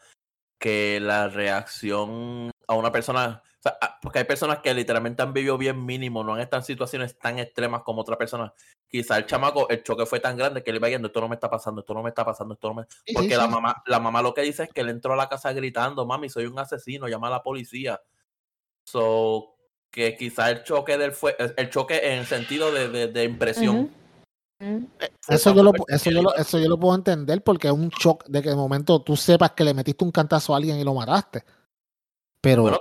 que la reacción a una persona, porque hay personas que literalmente han vivido bien mínimo, no han estado en situaciones tan extremas como otra persona. Quizá el chamaco, el choque fue tan grande que le iba yendo, esto no me está pasando, esto no me está pasando, esto no me... Porque la mamá, la mamá lo que dice es que él entró a la casa gritando, mami, soy un asesino, llama a la policía. So, que quizá el choque del fue el choque en sentido de, de, impresión. Eso yo, lo, eso, yo lo, eso yo lo puedo entender porque es un shock de que de momento tú sepas que le metiste un cantazo a alguien y lo mataste. Pero. Bueno,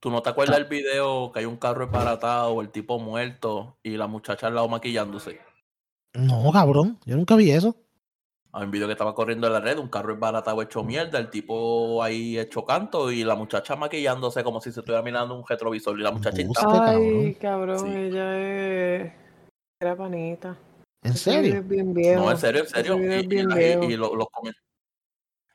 ¿tú no te acuerdas del video que hay un carro esparatado, el tipo muerto y la muchacha al lado maquillándose? No, cabrón, yo nunca vi eso. Hay un video que estaba corriendo en la red, un carro embaratado hecho mierda, el tipo ahí hecho canto y la muchacha maquillándose como si se estuviera mirando un retrovisor y la muchacha Ay, cabrón, ella es... Era panita. ¿En serio? No, en serio, en serio.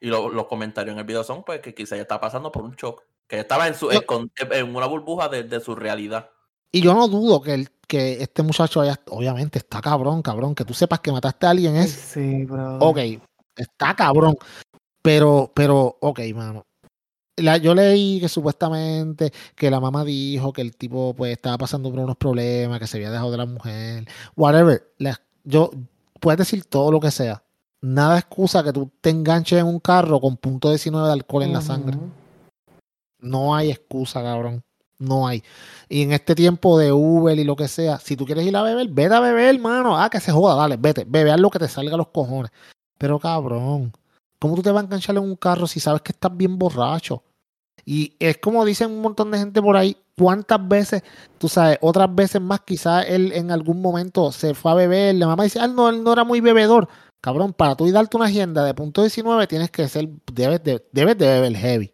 Y, los, comentarios en el video son pues que quizá ella está pasando por un shock. Que estaba en, su, en, una burbuja de, su realidad. Y yo no dudo que, el, que este muchacho haya, obviamente está cabrón, cabrón. Que tú sepas que mataste a alguien es. Sí, bro. Ok, está cabrón. Pero, pero, ok, mano. La, yo leí que supuestamente que la mamá dijo que el tipo pues estaba pasando por unos problemas, que se había dejado de la mujer, whatever. yo puedes decir todo lo que sea. Nada excusa que tú te enganches en un carro con punto 19 de alcohol en la sangre. No hay excusa, cabrón. No hay. Y en este tiempo de Uber y lo que sea, si tú quieres ir a beber, vete a beber, hermano. Ah, que se joda, dale, vete. Bebe lo que te salga a los cojones. Pero cabrón, ¿cómo tú te vas a enganchar en un carro si sabes que estás bien borracho? Y es como dicen un montón de gente por ahí, ¿cuántas veces, tú sabes, otras veces más, quizás él en algún momento se fue a beber, la mamá dice, ah, no, él no era muy bebedor. Cabrón, para tú y darte una agenda de punto 19 tienes que ser, debes de, debes de beber heavy.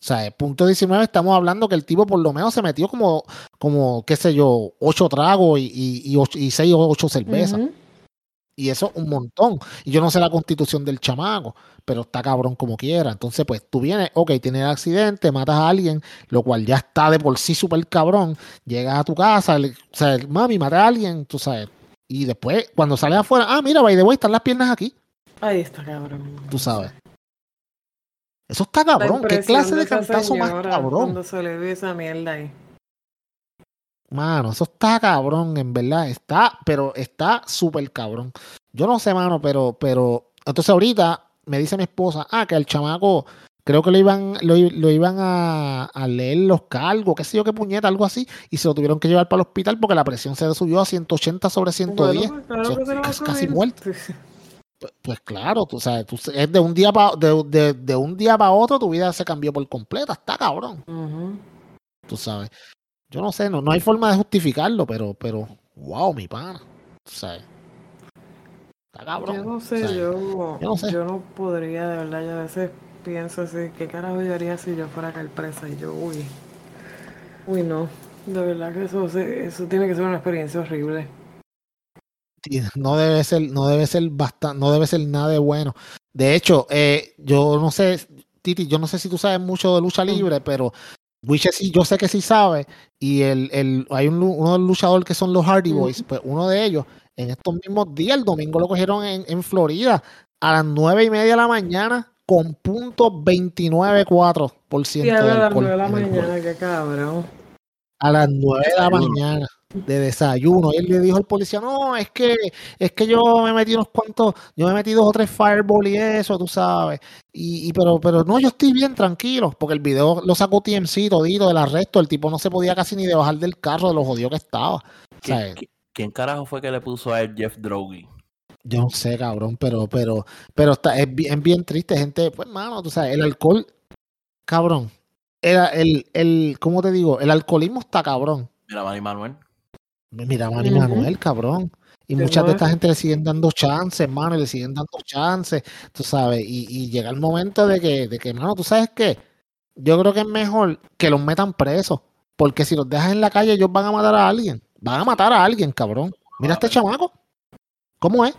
O sea, punto 19 estamos hablando que el tipo por lo menos se metió como, como qué sé yo, ocho tragos y, y, y, seis o ocho cervezas. Y eso un montón. Y yo no sé la constitución del chamaco, pero está cabrón como quiera. Entonces, pues tú vienes, ok, tienes el accidente, matas a alguien, lo cual ya está de por sí súper cabrón. Llegas a tu casa, o sea, mami, maté a alguien, tú sabes. Y después, cuando sales afuera, ah, mira, by the way, están las piernas aquí. Ahí está cabrón. Tú sabes. Eso está cabrón. ¿Qué clase de, cantazo más cabrón? Cuando se le ve esa mierda ahí. Mano, eso está cabrón, en verdad. Está, pero está súper cabrón. Yo no sé, mano, pero, pero. Entonces ahorita me dice mi esposa, ah, que el chamaco, creo que lo iban, lo, iban a, leer los cargos, qué sé yo, qué puñeta, algo así, y se lo tuvieron que llevar para el hospital porque la presión se subió a 180 sobre 110. Pues, casi, muerto. Pues, pues, claro, tú sabes, tú, es de un día para de, de, un día para otro tu vida se cambió por completa, está cabrón. Tú sabes. Yo no sé, no, no hay forma de justificarlo, pero, pero, wow, mi pana. Tú sabes. Está cabrón. Yo no sé, yo, no sé. yo no podría, de verdad, yo a veces pienso así, ¿qué carajo yo haría si yo fuera acá presa? Y yo, uy, uy, no. De verdad que eso, eso tiene que ser una experiencia horrible no debe ser, no debe ser bastante, no debe ser nada de bueno. De hecho, eh, yo no sé, Titi, yo no sé si tú sabes mucho de lucha libre, pero Wiche sí, yo sé que sí sabe. Y el, el, hay un, uno de los luchadores que son los Hardy Boys, pues uno de ellos, en estos mismos días, el domingo lo cogieron en, en Florida a las nueve y media de la mañana con punto 29,4% sí, a las nueve de la mañana, qué cabrón. A las nueve de la mañana de desayuno. Y él le dijo al policía, no, es que, es que yo me metí unos cuantos, yo me metí dos o tres fireball y eso, tú sabes. Y, pero, pero no, yo estoy bien tranquilo, porque el video lo sacó TMC todito del arresto, el tipo no se podía casi ni de bajar del carro de lo jodido que estaba. ¿Quién, carajo fue que le puso a él Jeff Drogi? Yo no sé, cabrón, pero, pero, pero está, es bien, bien triste, gente, pues mano, tú sabes, el alcohol, cabrón, era el, el, ¿cómo te digo? El alcoholismo está cabrón. Mira, Manuel. Mira, Manny Manuel, cabrón. Y muchas de esta gente le siguen dando chances, hermano, y le siguen dando chances, tú sabes. Y, llega el momento de que, de que, hermano, tú sabes qué. Yo creo que es mejor que los metan presos. Porque si los dejas en la calle, ellos van a matar a alguien. Van a matar a alguien, cabrón. Mira este chamaco. ¿Cómo es?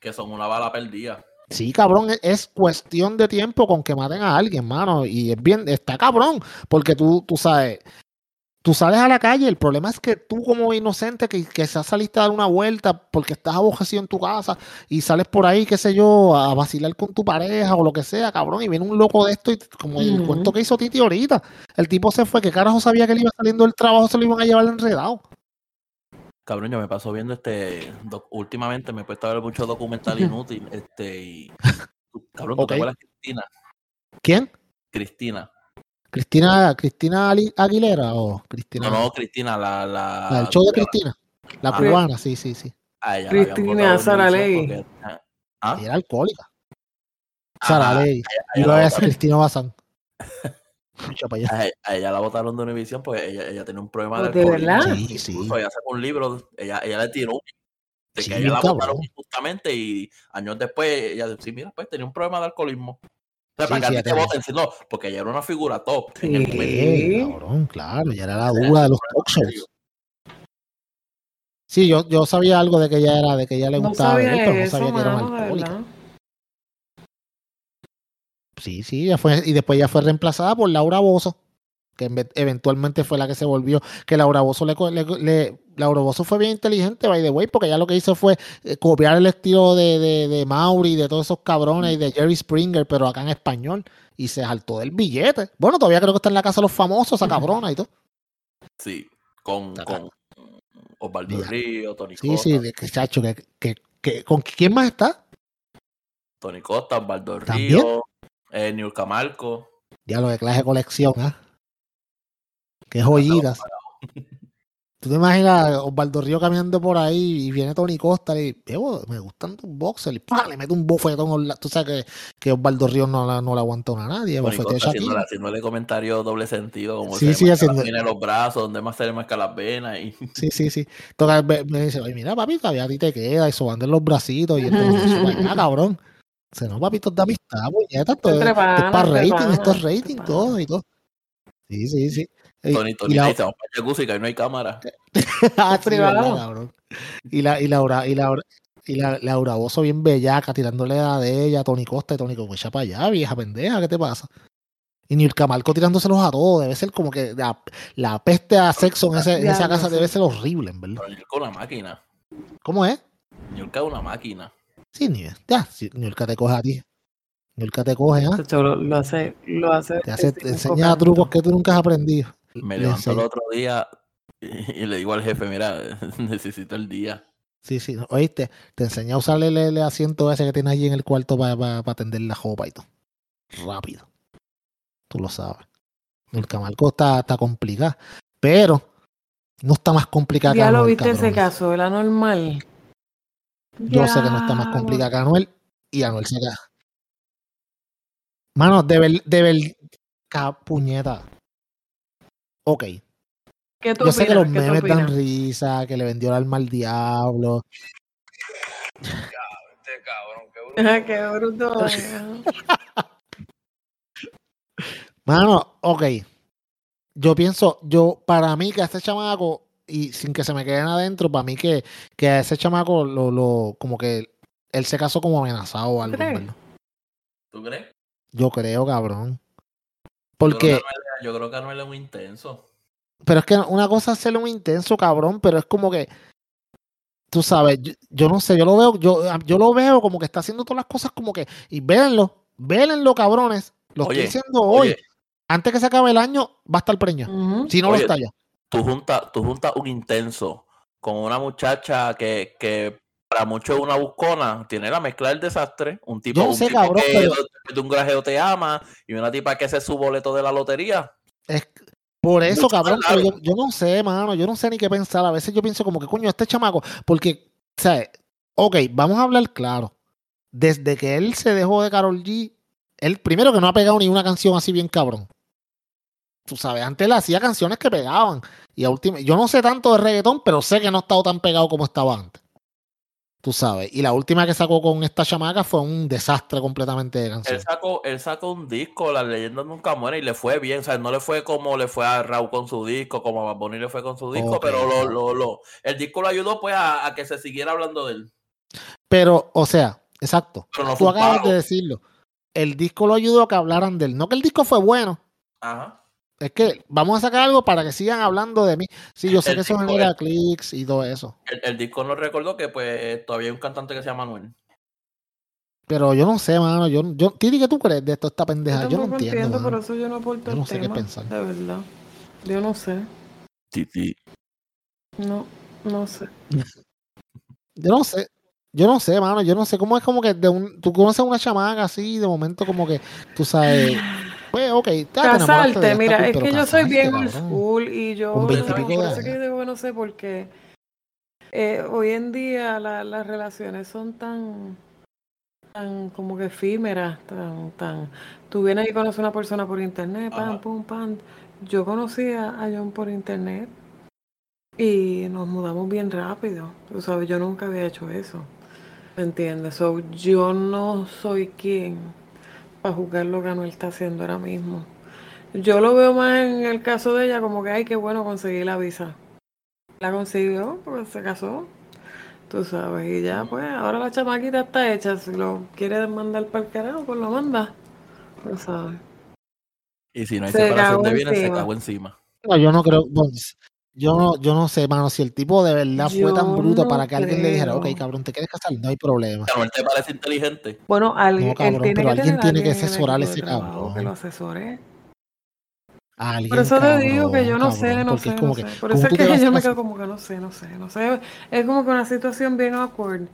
Que son una bala perdida. Sí, cabrón, es, cuestión de tiempo con que maten a alguien, hermano. Y es bien, está cabrón. Porque tú, tú sabes, tú sales a la calle, el problema es que tú como inocente que, que saliste a dar una vuelta porque estás abojecido en tu casa y sales por ahí, qué sé yo, a vacilar con tu pareja o lo que sea, cabrón, y viene un loco de esto y como el cuento que hizo Titi ahorita, el tipo se fue, que carajo sabía que él iba saliendo del trabajo, se lo iban a llevar enredado. Cabrón, yo me paso viendo este, últimamente me he puesto a ver mucho documental inútil, este, y, cabrón, ¿tú te acuerdas Cristina? ¿Quién? Cristina. Cristina, Cristina Aguilera o Cristina. No, no, Cristina, la. la, el show de Cristina. La ah, cubana, sí, sí, sí. Cristina Sara Ley. ¿Ah? Era alcohólica. Sara Ley. Y luego es Cristina Bazán. a, ella la votaron de Univision porque ella, ella tenía un problema de ¿De verdad? Sí, sí. ella sacó un libro, ella, ella le tiró de que ella la votaron justamente y años después ella decía, sí, mira, pues tenía un problema de alcoholismo para que te voten, no, porque ella era una figura top. En el momento. Cabrón, claro, ella era la dura de los talk shows. Sí, yo, yo sabía algo de que ella era, de que ella le gustaba pero no sabía que era una alcohólica. Sí, sí, ya fue, y después ya fue reemplazada por Laura Bozo que eventualmente fue la que se volvió, que Laura Bozo le, le, Laura Bozo fue bien inteligente, by the way, porque ella lo que hizo fue eh, copiar el estilo de, de, de Mauri, de todos esos cabrones y de Jerry Springer, pero acá en español, y se saltó del billete. Bueno, todavía creo que está en la casa de los famosos, esa cabrona y todo. Sí, con, con Osvaldo Río, Tony Costa. Sí, sí, que chacho, que, que, ¿con quién más está? Tony Costa, Osvaldo Río, eh, Niurka Marco. Ya lo de clase de colección, ¿ah? Qué joyitas. ¿Tú te imaginas a Osvaldo Río caminando por ahí y viene Tony Costa y me gustan tus boxers y le mete un bofetón. Tú sabes que, que Osvaldo Río no, la, no le aguanta a nadie. Tony Costa haciéndole, haciéndole comentario doble sentido, como sí, sí, haciendo... tiene los brazos, donde más se le marca las venas. Y... Sí, sí, sí. Entonces me, dice, Ay, mira, papi, todavía a ti te queda, eso van los bracitos y entonces, ah, cabrón. Se no, papi, esto es de amistad, puñeta, esto, es para rating, esto es rating, todo y todo. Sí, sí, sí. Tony, Tony, y la... dice, vamos para y no hay cámara. ah, privado. y la, y Laura, y Laura, y la, Laura Bozo bien bellaca, tirándole a de ella, a Tony Costa, y Tony Costa, echa para allá, vieja pendeja, ¿qué te pasa? Y ni el Camarco tirándoselos a todos, debe ser como que la, la peste a sexo en, ese, en esa casa debe ser horrible, en verdad. Pero con una máquina. ¿Cómo es? Niurka es una máquina. Sí, ni, ya, si Niurka te coge a ti. Niurka te coge, ¿ah? Lo, lo, hace, lo hace. Te, hace, te enseña trucos que tú nunca has aprendido. Me levanto el otro día y, le digo al jefe, mira, necesito el día. Sí, sí, oíste, te enseñé a usar el, asiento ese que tienes allí en el cuarto para atender la jopa y todo. Rápido. Tú lo sabes. El camarco está, está complicado. Pero no está más complicado Ya lo viste ese caso, el anormal. Yo sé que no está más complicado que Anuel y Anuel se queda. Mano, de ver, de ver, puñeta ok. Yo sé que los memes dan risa, que le vendió el alma al diablo. Este cabrón, qué bruto. Mano, ok. Yo pienso, yo, para mí que a este chamaco, y sin que se me queden adentro, para mí que, que a ese chamaco lo, lo, como que él se casó como amenazado o algo. ¿Tú crees? Yo creo, cabrón. Porque. Yo creo que Anuel es muy intenso. Pero es que una cosa es ser muy intenso, cabrón, pero es como que. Tú sabes, yo, no sé, yo lo veo, yo, yo lo veo como que está haciendo todas las cosas como que. Y véanlo, véanlo, cabrones. Lo estoy diciendo hoy. Antes que se acabe el año, va a estar preño. Si no lo está ya. Tú juntas tú junta un intenso con una muchacha que, que para muchos una buscona, tiene la mezcla del desastre. Un tipo, un tipo que de un grajeo te ama y una tipa que hace su boleto de la lotería. Es, por eso, cabrón, yo, no sé, mano, yo no sé ni qué pensar. A veces yo pienso como que, coño, este chamaco, porque, o sea, ok, vamos a hablar claro. Desde que él se dejó de Carol G, él primero que no ha pegado ni una canción así bien cabrón. Tú sabes, antes él hacía canciones que pegaban. Y a última, yo no sé tanto de reggaetón, pero sé que no ha estado tan pegado como estaba antes. Tú sabes. Y la última que sacó con esta chamaca fue un desastre completamente de canción. Él sacó, él sacó un disco, La leyenda nunca muere, y le fue bien. O sea, no le fue como le fue a Raúl con su disco, como a Bonnie le fue con su disco, pero lo, lo, lo, el disco lo ayudó pues a, que se siguiera hablando de él. Pero, o sea, exacto. Tú acabas de decirlo. El disco lo ayudó a que hablaran de él. No que el disco fue bueno. Ajá. Es que vamos a sacar algo para que sigan hablando de mí. Sí, yo sé que eso genera clics y todo eso. El, disco nos recordó que pues todavía hay un cantante que se llama Manuel. Pero yo no sé, mano. Yo, yo, Titi, ¿qué tú crees de esto, esta pendeja? Yo, no entiendo. por eso yo no aporto Yo no sé qué pensar. De verdad. Yo no sé. Titi. No, no sé. yo no sé. Yo no sé, mano. Yo no sé cómo es como que de un, tú conoces a una chamaca así, de momento como que tú sabes. Pues, ok. Casarte, mira, es que yo soy bien old school y yo, no, sé que digo, no sé porque eh, hoy en día las relaciones son tan tan como que efímeras, tan, tan. Tú vienes y conoces a una persona por internet, pam, pum, pam. Yo conocí a John por internet y nos mudamos bien rápido. Tú sabes, yo nunca había hecho eso. ¿Me entiendes? So, yo no soy quien para juzgar lo que Anuel está haciendo ahora mismo. Yo lo veo más en el caso de ella como que, ay, qué bueno conseguir la visa. La consiguió porque se casó, tú sabes, y ya pues, ahora la chamaquita está hecha, si lo quiere mandar para el carajo, pues lo manda, tú sabes. Y si no hay separación de bienes, se cagó encima. No, yo no creo, pues, yo no, yo no sé, mano, si el tipo de verdad fue tan bruto para que alguien le dijera, ok, cabrón, ¿te quieres casar? No hay problema. Pero él te parece inteligente. Bueno, alguien, no, cabrón, tiene pero que alguien tiene que asesorar ese cabrón. Que lo asesore. Alguien, Por eso te digo que yo no sé, no sé, no sé. Por eso es que yo me quedo como que no sé, no sé, no sé. Es como que una situación bien awkward,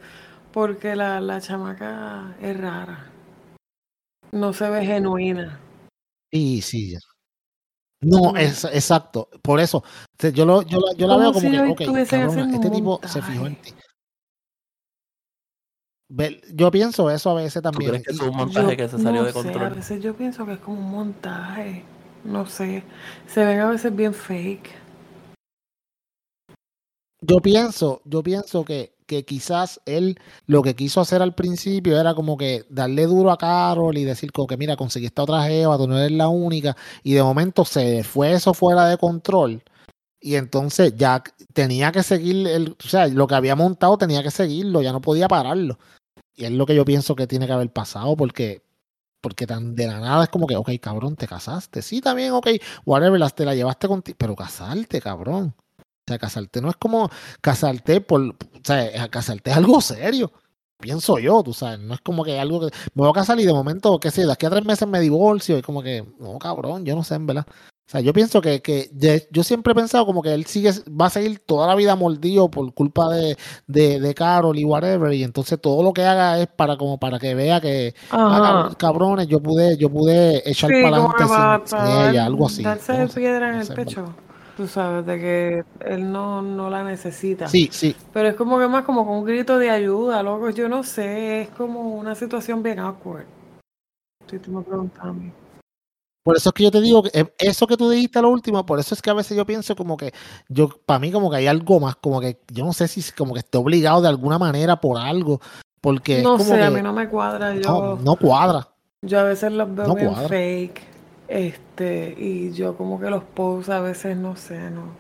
porque la, la chamaca es rara. No se ve genuina. Sí, sí. No, es, exacto. Por eso, yo, lo, yo, la- yo la Como veo como si que, cabrona, este tipo se fijó en ti. Ve- Yo pienso eso a veces ¿Tú también. crees que es un montaje Yo que se salió no de sé, a control? veces yo pienso que es como un montaje. No sé. Se ven a veces bien fake. Yo pienso, yo pienso que, que quizás él lo que quiso hacer al principio era como que darle duro a Carol y decir como que mira, conseguí esta otra jeva, tú no eres la única, y de momento se fue eso fuera de control. Y entonces ya tenía que seguir el, o sea, lo que había montado tenía que seguirlo, ya no podía pararlo. Y es lo que yo pienso que tiene que haber pasado, porque, porque tan de la nada es como que, ok, cabrón, te casaste. Sí, también, ok, whatever, las te la llevaste contigo, pero casarte, cabrón. O sea, casarte no es como casarte por, o sea, casarte es algo serio. Pienso yo, tú sabes, no es como que algo que me voy a casar y de momento, qué sé, de aquí a tres meses me divorcio y como que, no, cabrón, yo no sé, en verdad. O sea, yo pienso que, que yo siempre he pensado como que él sigue, va a seguir toda la vida mordido por culpa de, de, de Carol y whatever, y entonces todo lo que haga es para como para que vea que, ah, cabrones, yo pude, yo pude echar Sí, para adelante sin, sin ella, algo así. darse de piedra en no el en pecho. Tú sabes, de que él no, no la necesita. Sí, sí, Pero es como que más como con un grito de ayuda, loco. Yo no sé, es como una situación bien awkward. Si tú me preguntas a mí. Por eso es que yo te digo que eh, eso que tú dijiste a lo último, por eso es que a veces yo pienso como que yo, para mí como que hay algo más, como que yo no sé si como que esté obligado de alguna manera por algo, porque es No como sé, que a mí no me cuadra. no, Yo, no cuadra. yo a veces los veo No bien fake. Este, y yo como que los posts a veces no sé, no.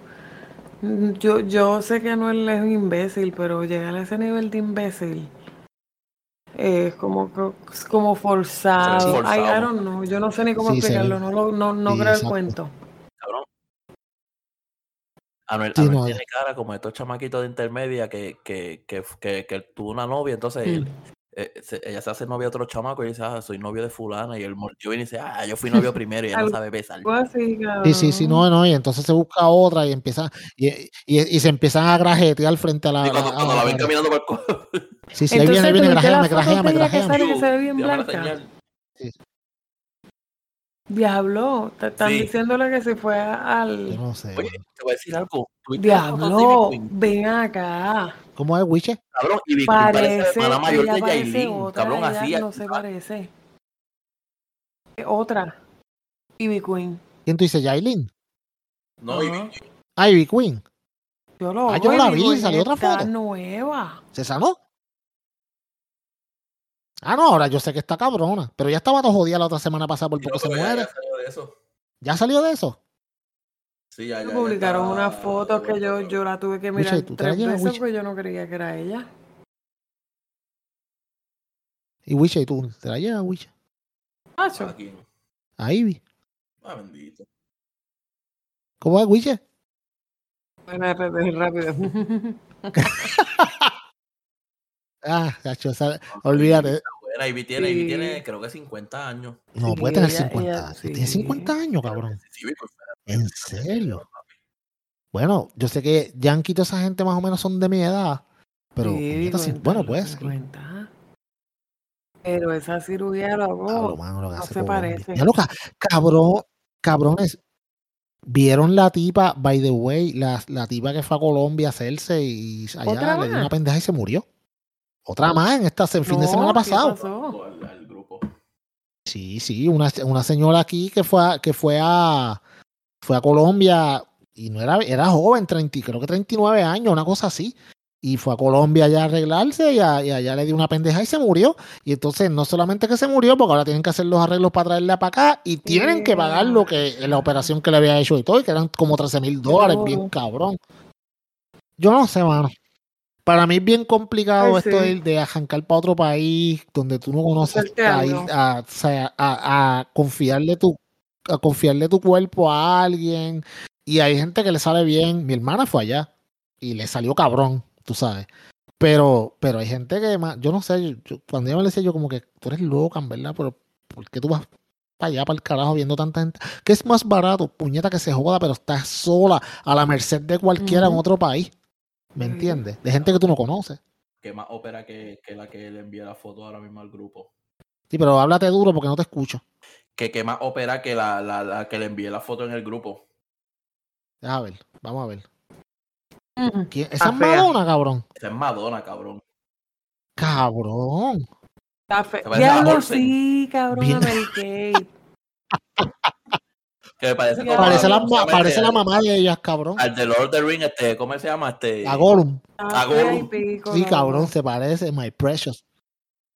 Yo, yo sé que no él es un imbécil, pero llegar a ese nivel de imbécil es como, como forzado. Sí, Ay, I forzado. don't know. Yo no sé ni cómo Sí, explicarlo, no, lo- no, no Sí, creo el cuento. Cabrón. Anuel, Sí, Anuel no, tiene cara como estos chamaquitos de intermedia que, que, que, que, que tuvo una novia, entonces Mm. él- eh, se- ella se hace novia de otro chamaco y dice, ah, soy novio de fulana, y él mordió y dice, ah, yo fui novio primero y ella no sabe besar. Sí, sí, sí, no, no, y entonces se busca otra y empieza, y, y, y se empiezan a grajetear frente a la, cuando, a- cuando a la la ven caminando por el co- Sí, sí, ahí viene, ahí Entonces, viene, ¿tuviste la Dame la blanca? señal. Diablo, te están Sí. diciéndole que se fue al... Yo no sé. Oye, te voy a decir algo. ¿Tuviste las fotos de Ivy Diablo, ven acá. ¿Cómo es, Wiche? Cabrón, Queen parece la Parece, mayor de Yailin. Cabrón, así. no se parece. Otra. Ivy Queen. ¿Quién tú dices? ¿Yailin? No, Ivy Ajá. Ah, Ivy Queen. Yo lo Ah, yo no la vi, Queen salió otra foto. nueva. ¿Se sanó? Ah, no, ahora yo sé que está cabrona, pero ya estaba todo jodida la otra semana pasada por poco se muere. ya salió de eso. ¿Ya salió de eso? Sí, ya, ya, ya Publicaron está una foto que yo, yo la tuve que Wiche, mirar ¿tú te la tres veces Wiche? porque yo no creía que era ella. Y Wiche, ¿y tú? ¿Te la llevas, Wiche? Macho. Aquí. A Ivy. Ah, bendito. ¿Cómo es, Wiche? Bueno, rápido, rápido. Ah, cacho, esa- olvídate. Buena. Ivy tiene, Ivy Sí. tiene, creo que 50 años. No, Sí, puede tener ella- 50. ella- Tiene sí. 50 años, cabrón. Pues, ¿En serio? Bueno, yo sé que Yankee y toda esa gente más o menos son de mi edad. Pero, Sí, bueno, pues. 50. Pero esa cirugía, Pablo, loco, mano, lo que no hace se parece. Ya lo ca- cabrón, cabrones. ¿Vieron la tipa, by the way, la, la tipa que fue a Colombia a hacerse y allá ¿Otra le dio una pendeja y se murió? Otra más en esta fin de semana ¿qué pasado. pasó? Sí, sí, una, una señora aquí que fue a, que fue a fue a Colombia y no era, era joven, 30, creo que 39 años, una cosa así. Y fue a Colombia ya a arreglarse y, a- y allá le dio una pendeja y se murió. Y entonces no solamente que se murió, porque ahora tienen que hacer los arreglos para traerla para acá y tienen que pagar lo que la operación que le había hecho y todo, y que eran como 13 mil dólares, bien cabrón. Yo no sé, mano. Para mí es bien complicado Ay, esto sí. de, de arrancar para otro país donde tú no conoces país, a, confiarle tu a confiarle tu cuerpo a alguien y hay gente que le sale bien. Mi hermana fue allá y le salió cabrón, tú sabes. Pero, pero hay gente que, ma- yo no sé, yo- yo- cuando ella me le decía yo como que tú eres loca, en verdad, pero ¿por qué tú vas para allá, para el carajo, viendo tanta gente? ¿Qué es más barato? Puñeta que se joda, pero estás sola, a la merced de cualquiera en otro país. ¿Me entiendes? De gente que tú no conoces. Que más ópera que, que la que le envía la foto ahora mismo al grupo. Sí, pero háblate duro porque no te escucho. que, que más opera que la, la, la que le envié la foto en el grupo. Deja ver, vamos a ver. Esa es fea. Madonna, cabrón. Esa es Madonna, cabrón. Cabrón. Está fe- Se parece a Diablo, Olsen. sí, cabrón, Bien. Que me parece como Parece la, mamá de ellas, cabrón. Al de Lord of the Ring, este, ¿cómo se llama? Este. A Gollum. A Gollum. pico, Sí, cabrón, se parece. My precious.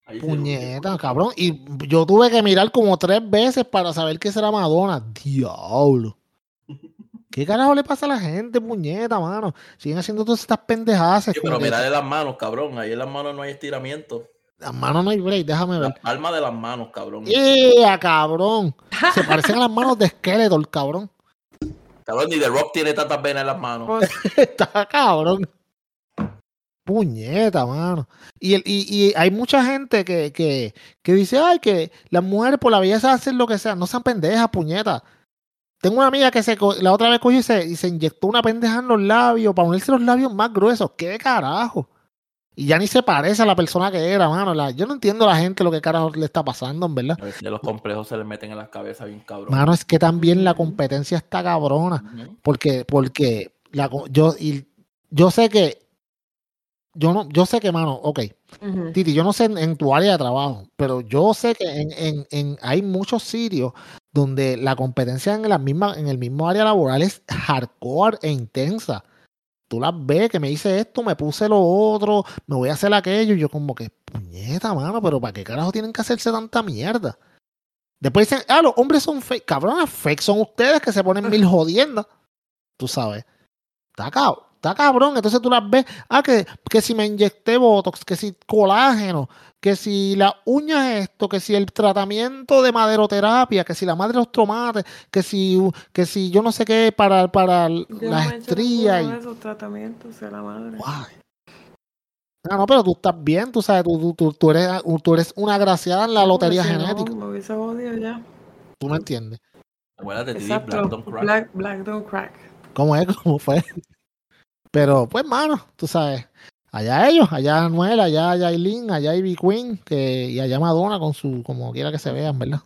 Ahí Puñeta, cabrón. Y yo tuve que mirar como tres veces para saber que esa era Madonna. Diablo. ¿Qué carajo le pasa a la gente, puñeta, mano? Siguen haciendo todas estas pendejadas. Sí, pero mirarle las manos, cabrón. Ahí en las manos no hay estiramiento. Las manos no hay break, déjame La ver. palma de las manos, cabrón. ¡Ea, cabrón! Se parecen a las manos de Skeletor, cabrón. Cabrón, ni The Rock tiene tantas venas en las manos. Pues, Está cabrón. Puñeta, mano. Y, el, y, y hay mucha gente que, que, que dice, ay, que las mujeres por la belleza hacen lo que sea. No sean pendejas, puñeta. Tengo una amiga que se la otra vez cogió y se, y se inyectó una pendeja en los labios para unirse los labios más gruesos. ¿Qué carajo? Y ya ni se parece a la persona que era, mano. La- yo no entiendo a la gente lo que carajo le está pasando, en verdad. A veces los complejos se les meten en las cabezas bien cabrón. Mano, es que también la competencia está cabrona. Porque, porque la, yo, y yo sé que, yo no, yo sé que, mano, ok. Titi, yo no sé en, en tu área de trabajo, pero yo sé que en, en, en- hay muchos sitios donde la competencia en la misma, en el mismo área laboral es hardcore e intensa. Tú las ves que me dice esto, me puse lo otro, me voy a hacer aquello, y yo como que, puñeta, mano, pero ¿para qué carajo tienen que hacerse tanta mierda? Después dicen, ah, los hombres son fake. Cabrones, fake son ustedes que se ponen mil jodiendas. Tú sabes. Está cabrón. Está cabrón. Entonces tú las ves. Ah, que, que si me inyecté Botox, que si colágeno, que si la uña es esto, que si el tratamiento de maderoterapia, que si la madre de los tomates, que si, que si yo no sé qué para, para Yo no las he ninguno Y, esos tratamientos, sea la madre. Guay. Ah, no, pero tú estás bien, tú sabes, tú, tú, tú, tú eres, tú eres una agraciada en la lotería si no, genética. me hubiese jodido ya. Tú me entiendes. Acuérdate. Black Don't Crack. Black, Black don't crack. ¿Cómo es? ¿Cómo fue? Pero, pues, mano, tú sabes. Allá ellos, allá Anuel, allá Yailin, allá Ivy Queen, que, y allá Madonna con su, como quiera que se vean, ¿verdad?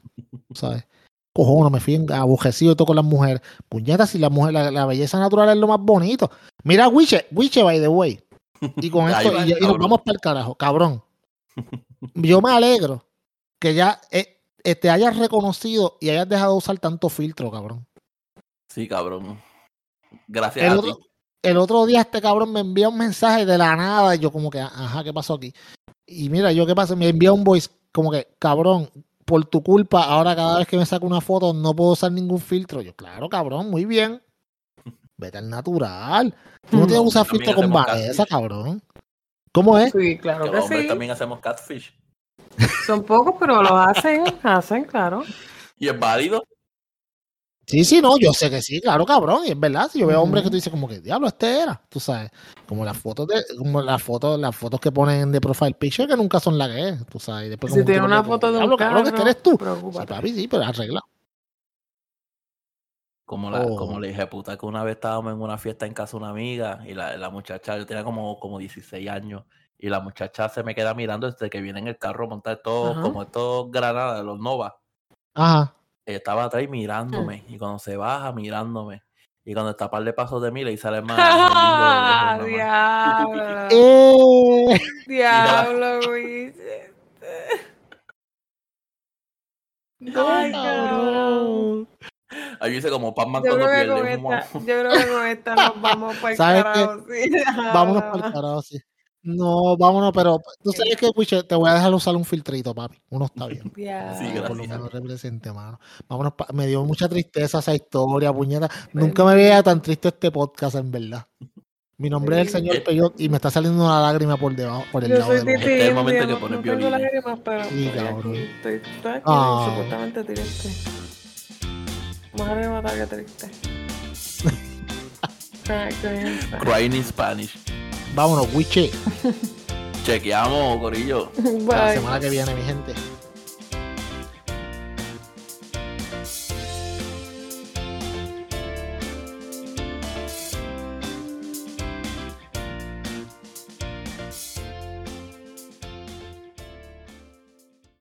Tú sabes. Cojones, me fui abujecido todo con las mujeres. Puñetas, si la mujer, la, la belleza natural es lo más bonito. Mira, Wiche, Wiche, by the way. Y con esto, va, y, y nos vamos para el carajo, cabrón. Yo me alegro que ya eh, eh, te hayas reconocido y hayas dejado de usar tanto filtro, cabrón. Sí, cabrón. Gracias El a otro, ti. El otro día este cabrón me envía un mensaje de la nada y yo como que, ajá, ¿qué pasó aquí? Y mira, yo qué pasa, me envía un voice como que, cabrón, por tu culpa, ahora cada vez que me saco una foto no puedo usar ningún filtro. Yo, claro, cabrón, muy bien. Vete al natural. Tú no tienes que usar También filtro con catfish. cabrón. ¿Cómo es? Sí, claro Que que los hombres sí. también hacemos catfish. Son pocos, pero lo hacen, hacen, claro. Y es válido. Sí, sí, no, yo sé que sí, claro, cabrón. Y es verdad, si yo veo hombres que tú dices como que, diablo, este era, tú sabes. Como las fotos de, como las fotos, las fotos que ponen de profile picture que nunca son la que es, tú sabes. Y después Si tiene una foto de un "Diablo, cabrón, este carro, eres tú. Sí, papi, sí, pero arregla. Como, la, Oh. como le dije, puta, que una vez estábamos en una fiesta en casa de una amiga y la, la muchacha, yo tenía como, como 16 años y la muchacha se me queda mirando desde que viene en el carro a montar todo, Ajá. como estos granadas, los Nova. Ajá. Ella estaba atrás mirándome y cuando se baja mirándome y cuando está a par de pasos de mí le sale más ¡Ah, diablo! Eh, Diablo, güey. Ay, cabrón. Ahí dice como Pac-Man Yo cuando creo, que con pierde. esta, yo creo que con esta nos vamos para el carajo. Sí. Vámonos para el carajo, sí. No, vámonos, pero tú sabes que, Wiche, te voy a dejar usar un filtrito, papi. Uno está bien. Diablo. Sí, Por lo gracias. menos represente, mano. Vámonos, pa- me dio mucha tristeza esa historia, puñeta. Nunca me veía tan triste este podcast, en verdad. Mi nombre es el señor. Peyot y me está saliendo una lágrima por debajo, por el Yo lado soy ojo. Este es el momento India, que no, pones no tengo lágrimas, pero Sí, estoy cabrón. Estoy, estoy aquí Ah. insoportablemente triste. Más arrebatada que triste. Crying in Spanish. Vámonos, Wiche. Chequeamos, Corillo. La Bye. semana que viene, mi gente.